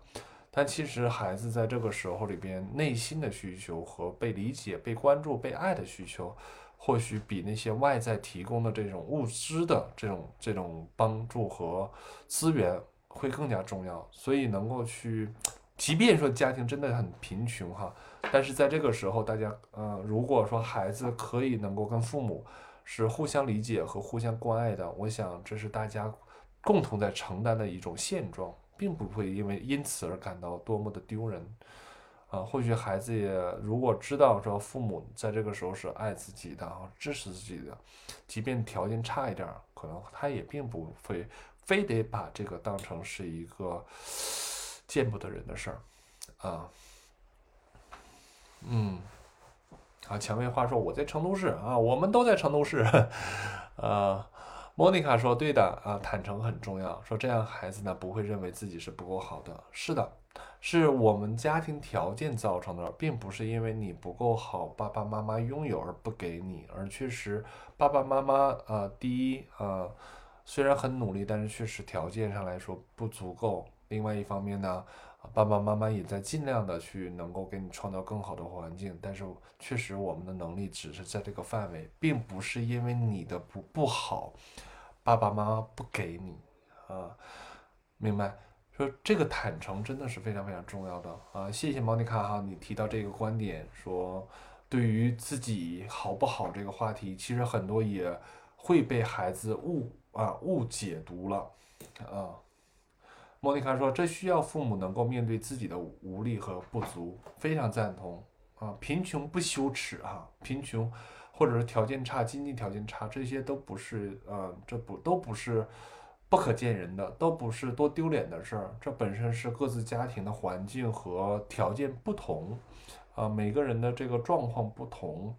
但其实孩子在这个时候里边内心的需求和被理解、被关注、被爱的需求，或许比那些外在提供的这种物质的这种这种帮助和资源会更加重要。所以，能够去，即便说家庭真的很贫穷哈，但是在这个时候，大家呃，如果说孩子可以能够跟父母。是互相理解和互相关爱的，我想这是大家共同在承担的一种现状，并不会因为因此而感到多么的丢人啊。或许孩子也如果知道说父母在这个时候是爱自己的，支持自己的，即便条件差一点，可能他也并不会非得把这个当成是一个见不得人的事儿啊。嗯。啊，蔷薇花说我在成都市啊，我们都在成都市。呃，莫妮卡说对的啊，坦诚很重要。说这样孩子呢不会认为自己是不够好的。是的，是我们家庭条件造成的，并不是因为你不够好，爸爸妈妈拥有而不给你，而确实爸爸妈妈呃，第一呃，虽然很努力，但是确实条件上来说不足够。另外一方面呢，爸爸妈妈也在尽量的去能够给你创造更好的环境，但是确实我们的能力只是在这个范围，并不是因为你的不不好，爸爸妈妈不给你啊，明白？说这个坦诚真的是非常非常重要的啊！谢谢莫妮卡哈，你提到这个观点，说对于自己好不好这个话题，其实很多也会被孩子误啊误解读了啊。莫妮卡说，这需要父母能够面对自己的无力和不足，非常赞同啊！贫穷不羞耻啊，贫穷或者是条件差、经济条件差，这些都不是呃，这不都不是。不可见人的都不是多丢脸的事儿，这本身是各自家庭的环境和条件不同，啊，每个人的这个状况不同，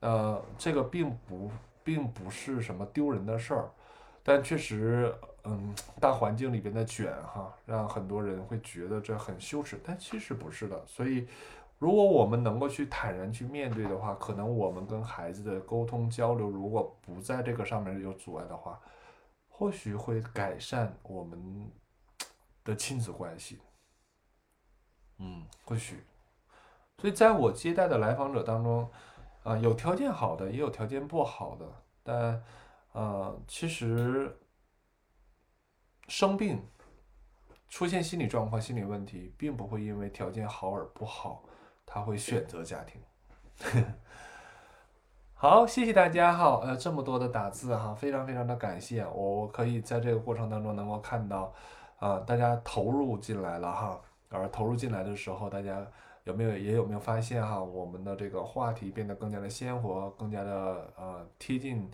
呃，这个并不并不是什么丢人的事儿，但确实，嗯，大环境里边的卷哈，让很多人会觉得这很羞耻，但其实不是的。所以，如果我们能够去坦然去面对的话，可能我们跟孩子的沟通交流，如果不在这个上面有阻碍的话。或许会改善我们的亲子关系，嗯，或许。所以在我接待的来访者当中，啊，有条件好的，也有条件不好的，但，呃，其实生病、出现心理状况、心理问题，并不会因为条件好而不好，他会选择家庭。好，谢谢大家哈，呃，这么多的打字哈，非常非常的感谢，我可以在这个过程当中能够看到，啊，大家投入进来了哈，而投入进来的时候，大家有没有也有没有发现哈，我们的这个话题变得更加的鲜活，更加的呃贴近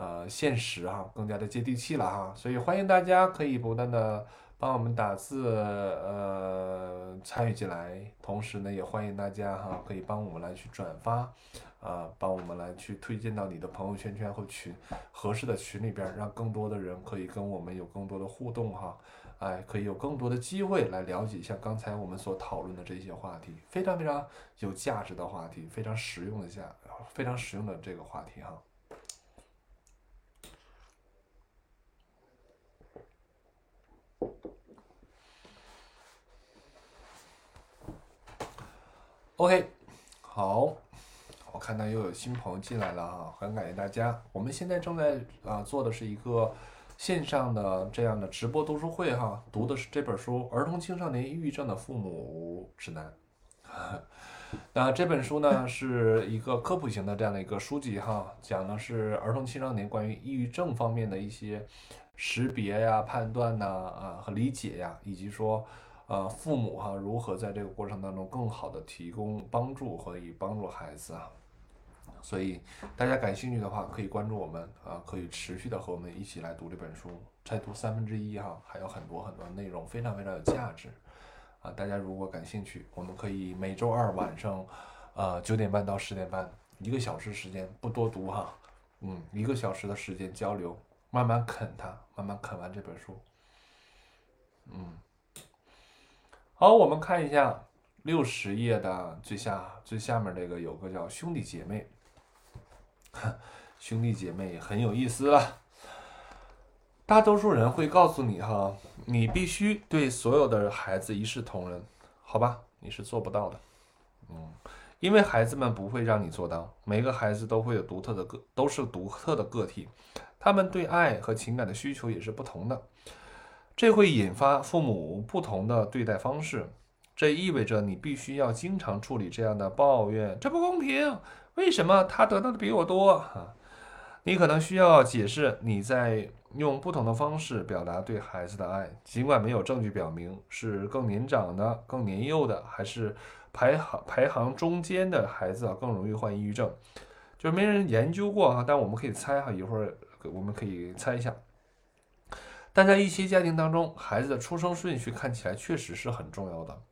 呃现实哈，更加的接地气了哈，所以欢迎大家可以不断的帮我们打字，呃，参与进来，同时呢，也欢迎大家哈，可以帮我们来去转发。啊，帮我们来去推荐到你的朋友圈圈或群合适的群里边，让更多的人可以跟我们有更多的互动哈，哎，可以有更多的机会来了解像刚才我们所讨论的这些话题，非常非常有价值的话题，非常实用的价，非常实用的这个话题哈。OK，好。我看到又有新朋友进来了哈，很感谢大家。我们现在正在啊做的是一个线上的这样的直播读书会哈，读的是这本书《儿童青少年抑郁症的父母指南》。那这本书呢是一个科普型的这样的一个书籍哈，讲的是儿童青少年关于抑郁症方面的一些识别呀、判断呐啊和理解呀，以及说呃父母哈如何在这个过程当中更好的提供帮助和以帮助孩子啊。所以大家感兴趣的话，可以关注我们啊，可以持续的和我们一起来读这本书，才读三分之一哈，还有很多很多内容，非常非常有价值啊！大家如果感兴趣，我们可以每周二晚上，呃九点半到十点半，一个小时时间，不多读哈，嗯，一个小时的时间交流，慢慢啃它，慢慢啃完这本书，嗯，好，我们看一下六十页的最下最下面这个有个叫兄弟姐妹。兄弟姐妹很有意思了。大多数人会告诉你哈，你必须对所有的孩子一视同仁，好吧？你是做不到的，嗯，因为孩子们不会让你做到。每个孩子都会有独特的个，都是独特的个体，他们对爱和情感的需求也是不同的，这会引发父母不同的对待方式。这意味着你必须要经常处理这样的抱怨，这不公平。为什么他得到的比我多？啊，你可能需要解释你在用不同的方式表达对孩子的爱，尽管没有证据表明是更年长的、更年幼的，还是排行排行中间的孩子啊更容易患抑郁症，就是没人研究过哈，但我们可以猜哈，一会儿我们可以猜一下。但在一些家庭当中，孩子的出生顺序看起来确实是很重要的。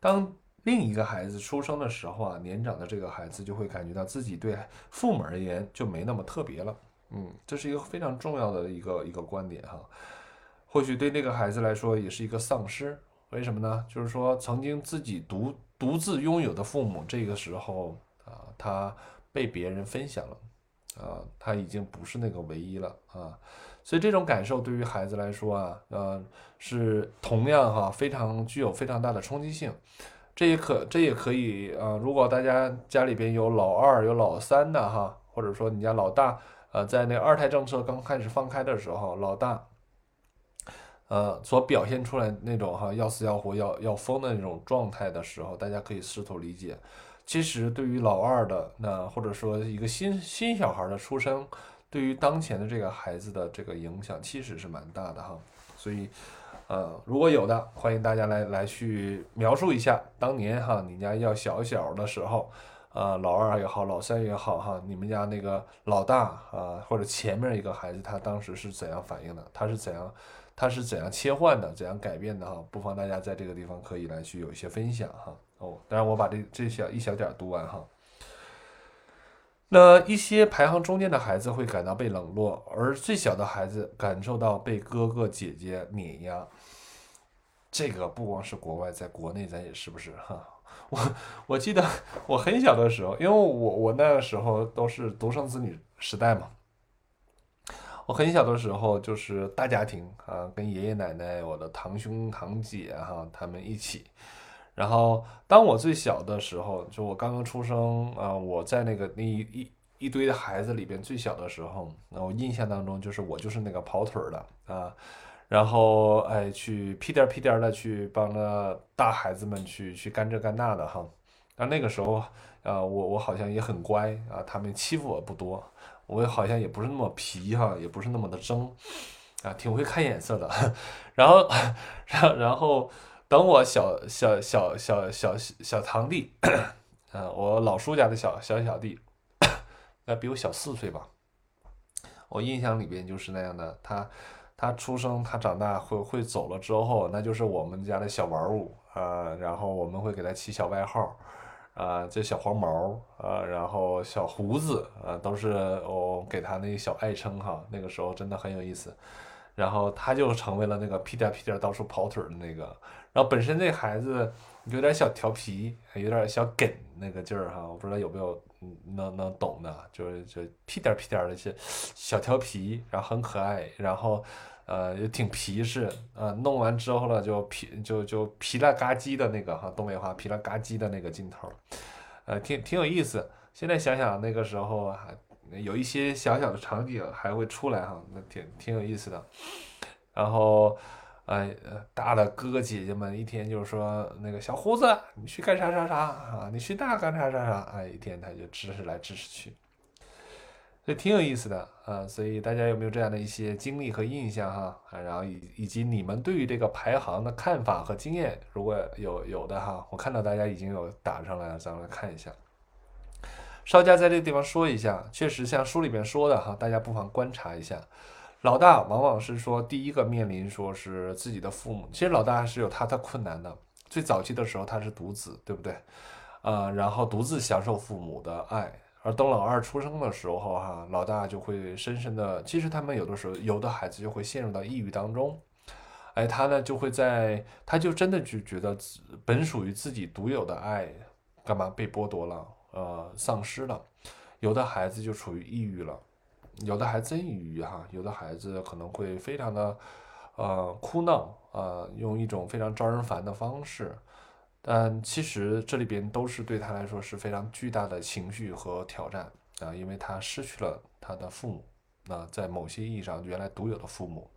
当另一个孩子出生的时候啊，年长的这个孩子就会感觉到自己对父母而言就没那么特别了。嗯，这是一个非常重要的一个一个观点哈。或许对那个孩子来说也是一个丧失为什么呢？就是说曾经自己独独自拥有的父母，这个时候啊，他被别人分享了，啊，他已经不是那个唯一了啊。所以这种感受对于孩子来说啊，呃，是同样哈非常具有非常大的冲击性。这也可这也可以啊，如果大家家里边有老二有老三的哈，或者说你家老大，呃，在那二胎政策刚开始放开的时候，老大，呃，所表现出来那种哈要死要活要要疯的那种状态的时候，大家可以试图理解。其实对于老二的那或者说一个新新小孩的出生。对于当前的这个孩子的这个影响，其实是蛮大的哈。所以，呃，如果有的，欢迎大家来来去描述一下当年哈你家要小小的时候，呃，老二也好，老三也好哈，你们家那个老大啊，或者前面一个孩子，他当时是怎样反应的？他是怎样，他是怎样切换的？怎样改变的哈？不妨大家在这个地方可以来去有一些分享哈。哦，当然我把这这小一小点读完哈。那一些排行中间的孩子会感到被冷落，而最小的孩子感受到被哥哥姐姐碾压。这个不光是国外，在国内咱也是不是哈？我我记得我很小的时候，因为我我那个时候都是独生子女时代嘛。我很小的时候就是大家庭啊，跟爷爷奶奶、我的堂兄堂姐哈，他们一起。然后，当我最小的时候，就我刚刚出生啊，我在那个那一一一堆的孩子里边最小的时候，那我印象当中就是我就是那个跑腿儿的啊，然后哎去屁颠屁颠的去帮着大孩子们去去干这干那的哈。那那个时候啊，我我好像也很乖啊，他们欺负我不多，我好像也不是那么皮哈，也不是那么的争啊，挺会看眼色的。然后，然然后。等我小小小小小小堂弟，呃，我老叔家的小小小弟，那比我小四岁吧。我印象里边就是那样的，他他出生，他长大会会走了之后，那就是我们家的小玩物啊。然后我们会给他起小外号啊，这小黄毛啊，然后小胡子啊，都是我给他那个小爱称哈。那个时候真的很有意思。然后他就成为了那个屁颠屁颠到处跑腿的那个。然后本身这孩子有点小调皮，有点小梗那个劲儿哈，我不知道有没有能能懂的，就是就屁颠屁颠的些小调皮，然后很可爱，然后呃也挺皮实，呃弄完之后呢就皮就就皮了嘎叽的那个哈东北话皮了嘎叽的那个劲头，呃挺挺有意思。现在想想那个时候还有一些小小的场景还会出来哈，那挺挺有意思的。然后。哎，大的哥哥姐姐们一天就是说那个小胡子，你去干啥啥啥啊？你去那干啥啥啥？哎，一天他就支持来支持去，所以挺有意思的啊。所以大家有没有这样的一些经历和印象哈？啊，然后以以及你们对于这个排行的看法和经验，如果有有的哈，我看到大家已经有打上来了，咱们来看一下。稍加在这个地方说一下，确实像书里面说的哈，大家不妨观察一下。老大往往是说第一个面临说是自己的父母，其实老大是有他的困难的。最早期的时候他是独子，对不对？啊，然后独自享受父母的爱，而等老二出生的时候，哈，老大就会深深的，其实他们有的时候有的孩子就会陷入到抑郁当中，哎，他呢就会在，他就真的就觉得本属于自己独有的爱，干嘛被剥夺了，呃，丧失了，有的孩子就处于抑郁了。有的还真抑郁哈，有的孩子可能会非常的，呃，哭闹啊，用一种非常招人烦的方式，但其实这里边都是对他来说是非常巨大的情绪和挑战啊，因为他失去了他的父母，那在某些意义上原来独有的父母。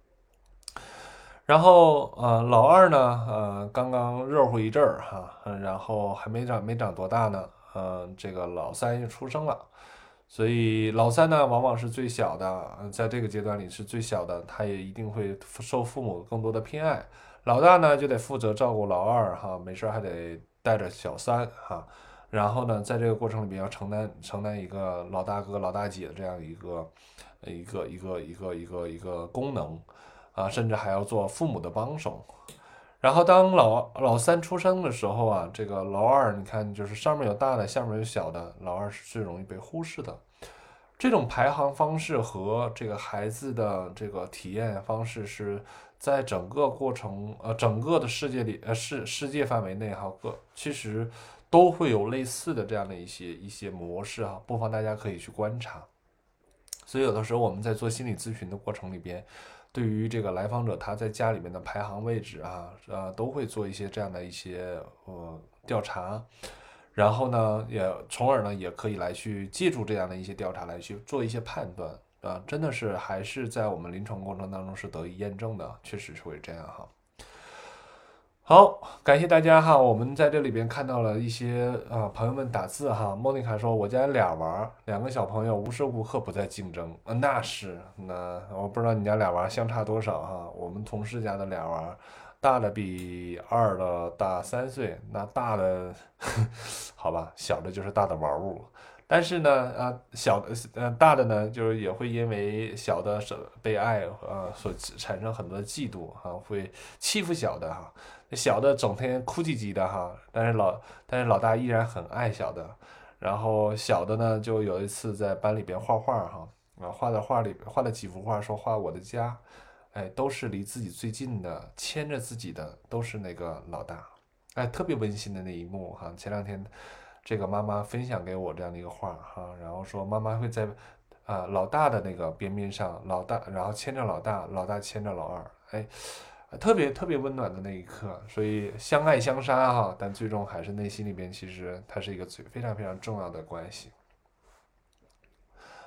然后呃，老二呢，呃，刚刚热乎一阵儿哈，然后还没长没长多大呢，嗯，这个老三又出生了。所以老三呢，往往是最小的，在这个阶段里是最小的，他也一定会受父母更多的偏爱。老大呢，就得负责照顾老二，哈，没事还得带着小三，哈。然后呢，在这个过程里面要承担承担一个老大哥、老大姐这样一个一个一个一个一个一个功能，啊，甚至还要做父母的帮手。然后当老老三出生的时候啊，这个老二，你看就是上面有大的，下面有小的，老二是最容易被忽视的。这种排行方式和这个孩子的这个体验方式是在整个过程呃整个的世界里呃世世界范围内哈，各其实都会有类似的这样的一些一些模式哈，不妨大家可以去观察。所以有的时候我们在做心理咨询的过程里边，对于这个来访者他在家里面的排行位置啊，呃，都会做一些这样的一些呃调查。然后呢，也从而呢，也可以来去借助这样的一些调查来去做一些判断啊，真的是还是在我们临床过程当中是得以验证的，确实是会这样哈。好，感谢大家哈，我们在这里边看到了一些啊朋友们打字哈，莫妮卡说我家俩娃，两个小朋友无时无刻不在竞争，那是那我不知道你家俩娃相差多少哈，我们同事家的俩娃。大的比二的大三岁，那大的，好吧，小的就是大的玩物。但是呢，啊，小的，呃，大的呢，就是也会因为小的是被爱，呃，所产生很多的嫉妒，哈，会欺负小的，哈，小的整天哭唧唧的，哈，但是老，但是老大依然很爱小的。然后小的呢，就有一次在班里边画画，哈，啊，画的画里画了几幅画，说画我的家。哎，都是离自己最近的，牵着自己的都是那个老大，哎，特别温馨的那一幕哈。前两天，这个妈妈分享给我这样的一个画哈，然后说妈妈会在啊老大的那个边边上，老大然后牵着老大，老大牵着老二，哎，特别特别温暖的那一刻。所以相爱相杀哈，但最终还是内心里边其实它是一个最非常非常重要的关系。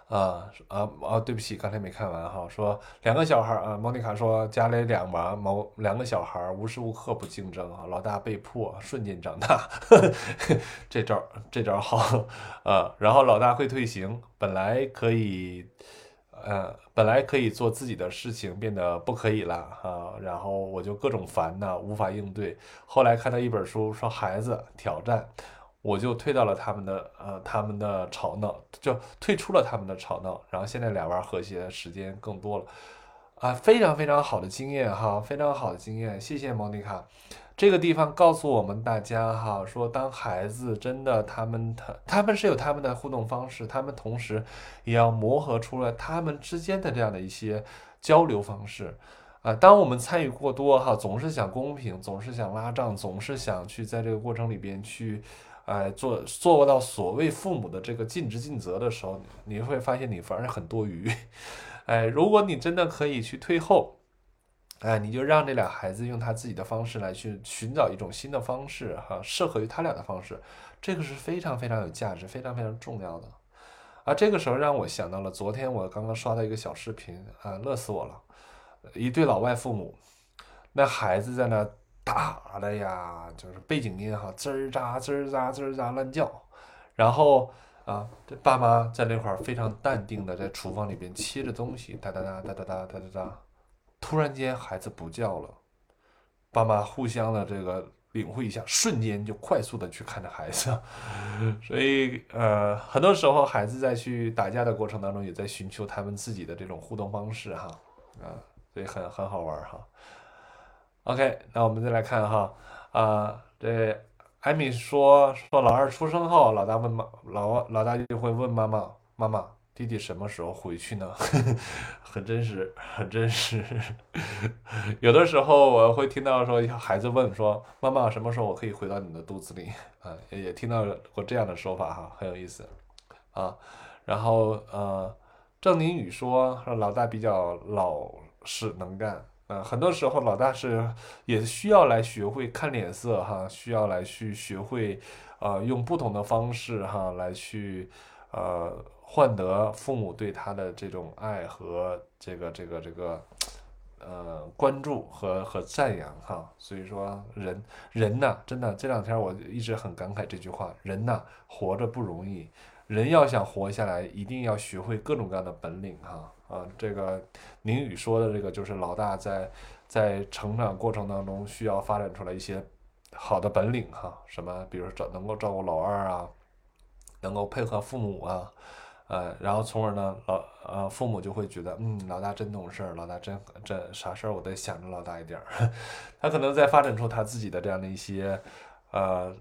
啊啊啊！对不起，刚才没看完哈。说两个小孩啊，莫妮卡说家里两娃，某两个小孩无时无刻不竞争啊，老大被迫瞬间长大，这招这招好 啊。然后老大会退行，本来可以，呃，本来可以做自己的事情，变得不可以了啊。然后我就各种烦呐，无法应对。后来看到一本书，说孩子挑战。我就退到了他们的呃他们的吵闹，就退出了他们的吵闹，然后现在俩娃和谐时间更多了，啊，非常非常好的经验哈，非常好的经验，谢谢莫妮卡。这个地方告诉我们大家哈，说当孩子真的他们他他们是有他们的互动方式，他们同时也要磨合出来他们之间的这样的一些交流方式，啊，当我们参与过多哈，总是想公平，总是想拉账，总是想去在这个过程里边去。哎，做做到所谓父母的这个尽职尽责的时候，你会发现你反而很多余。哎，如果你真的可以去退后，哎，你就让这俩孩子用他自己的方式来去寻找一种新的方式，哈，适合于他俩的方式，这个是非常非常有价值、非常非常重要的。啊，这个时候让我想到了昨天我刚刚刷到一个小视频，啊，乐死我了，一对老外父母，那孩子在那。打的呀，就是背景音哈，吱儿喳吱儿喳吱儿喳乱叫，然后啊，这爸妈在那块儿非常淡定的在厨房里边切着东西，哒哒哒哒哒哒哒哒哒，突然间孩子不叫了，爸妈互相的这个领会一下，瞬间就快速的去看着孩子，所以呃，很多时候孩子在去打架的过程当中，也在寻求他们自己的这种互动方式哈，啊，所以很很好玩哈。OK，那我们再来看哈，啊，这艾米说说老二出生后，老大问妈老老大就会问妈妈妈妈弟弟什么时候回去呢？很真实，很真实。有的时候我会听到说孩子问说妈妈什么时候我可以回到你的肚子里啊？也听到过这样的说法哈，很有意思啊。然后呃，郑宁宇说老大比较老实能干。呃，很多时候老大是也需要来学会看脸色哈，需要来去学会，呃，用不同的方式哈来去，呃，换得父母对他的这种爱和这个这个这个，呃，关注和和赞扬哈。所以说，人人呐，真的这两天我一直很感慨这句话，人呐，活着不容易，人要想活下来，一定要学会各种各样的本领哈。啊，这个宁宇说的这个就是老大在在成长过程当中需要发展出来一些好的本领哈，什么，比如说能够照顾老二啊，能够配合父母啊，呃，然后从而呢，老呃父母就会觉得，嗯，老大真懂事儿，老大真真啥事儿我得想着老大一点儿，他可能在发展出他自己的这样的一些呃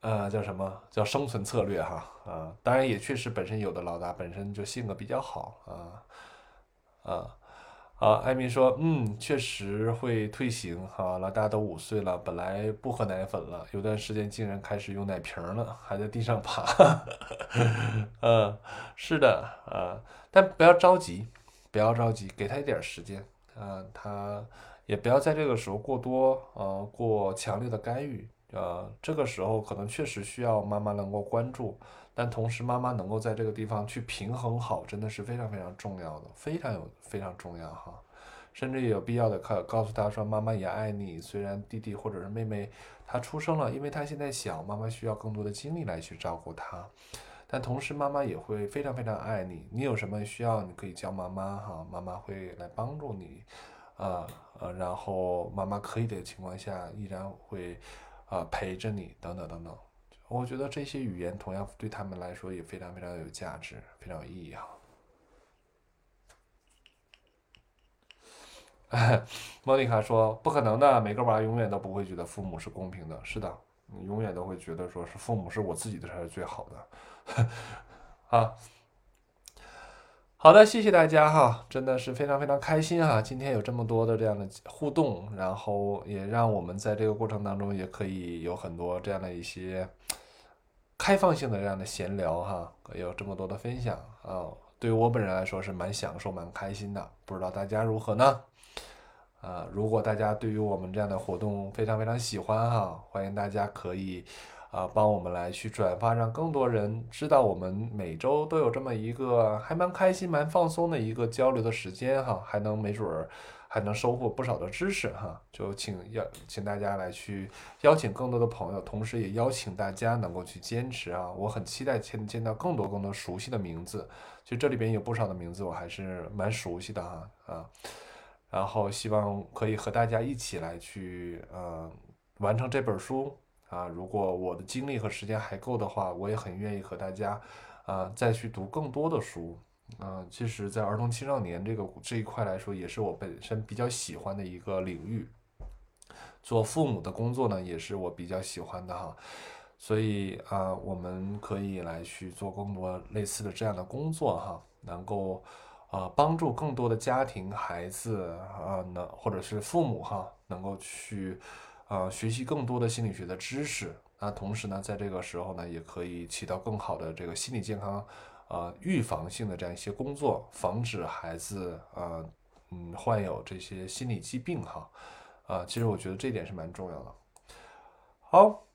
呃叫什么叫生存策略哈啊，当然也确实本身有的老大本身就性格比较好啊。啊啊，艾米说，嗯，确实会退行。哈，老大家都五岁了，本来不喝奶粉了，有段时间竟然开始用奶瓶了，还在地上爬。嗯，是的，啊，但不要着急，不要着急，给他一点时间。啊，他也不要在这个时候过多，呃，过强烈的干预。呃，这个时候可能确实需要妈妈能够关注。但同时，妈妈能够在这个地方去平衡好，真的是非常非常重要的，非常有非常重要哈。甚至也有必要的告告诉他说，妈妈也爱你。虽然弟弟或者是妹妹他出生了，因为他现在小，妈妈需要更多的精力来去照顾他。但同时，妈妈也会非常非常爱你。你有什么需要，你可以叫妈妈哈，妈妈会来帮助你。啊呃，然后妈妈可以的情况下，依然会啊陪着你，等等等等。我觉得这些语言同样对他们来说也非常非常有价值，非常有意义哈。莫妮卡说：“不可能的，每个娃永远都不会觉得父母是公平的。是的，你永远都会觉得说是父母是我自己的才是最好的。”啊，好的，谢谢大家哈，真的是非常非常开心哈，今天有这么多的这样的互动，然后也让我们在这个过程当中也可以有很多这样的一些。开放性的这样的闲聊哈，有这么多的分享啊，对于我本人来说是蛮享受、蛮开心的。不知道大家如何呢？啊，如果大家对于我们这样的活动非常非常喜欢哈，欢迎大家可以啊帮我们来去转发，让更多人知道我们每周都有这么一个还蛮开心、蛮放松的一个交流的时间哈，还能没准儿。还能收获不少的知识哈，就请邀请大家来去邀请更多的朋友，同时也邀请大家能够去坚持啊！我很期待见见到更多更多熟悉的名字，其实这里边有不少的名字我还是蛮熟悉的哈啊，然后希望可以和大家一起来去呃完成这本书啊！如果我的精力和时间还够的话，我也很愿意和大家啊再去读更多的书。嗯，其实，在儿童青少年这个这一块来说，也是我本身比较喜欢的一个领域。做父母的工作呢，也是我比较喜欢的哈。所以啊，我们可以来去做更多类似的这样的工作哈，能够啊帮助更多的家庭、孩子啊，能或者是父母哈，能够去啊学习更多的心理学的知识。那同时呢，在这个时候呢，也可以起到更好的这个心理健康。呃，预防性的这样一些工作，防止孩子呃，嗯，患有这些心理疾病哈，啊，其实我觉得这点是蛮重要的。好。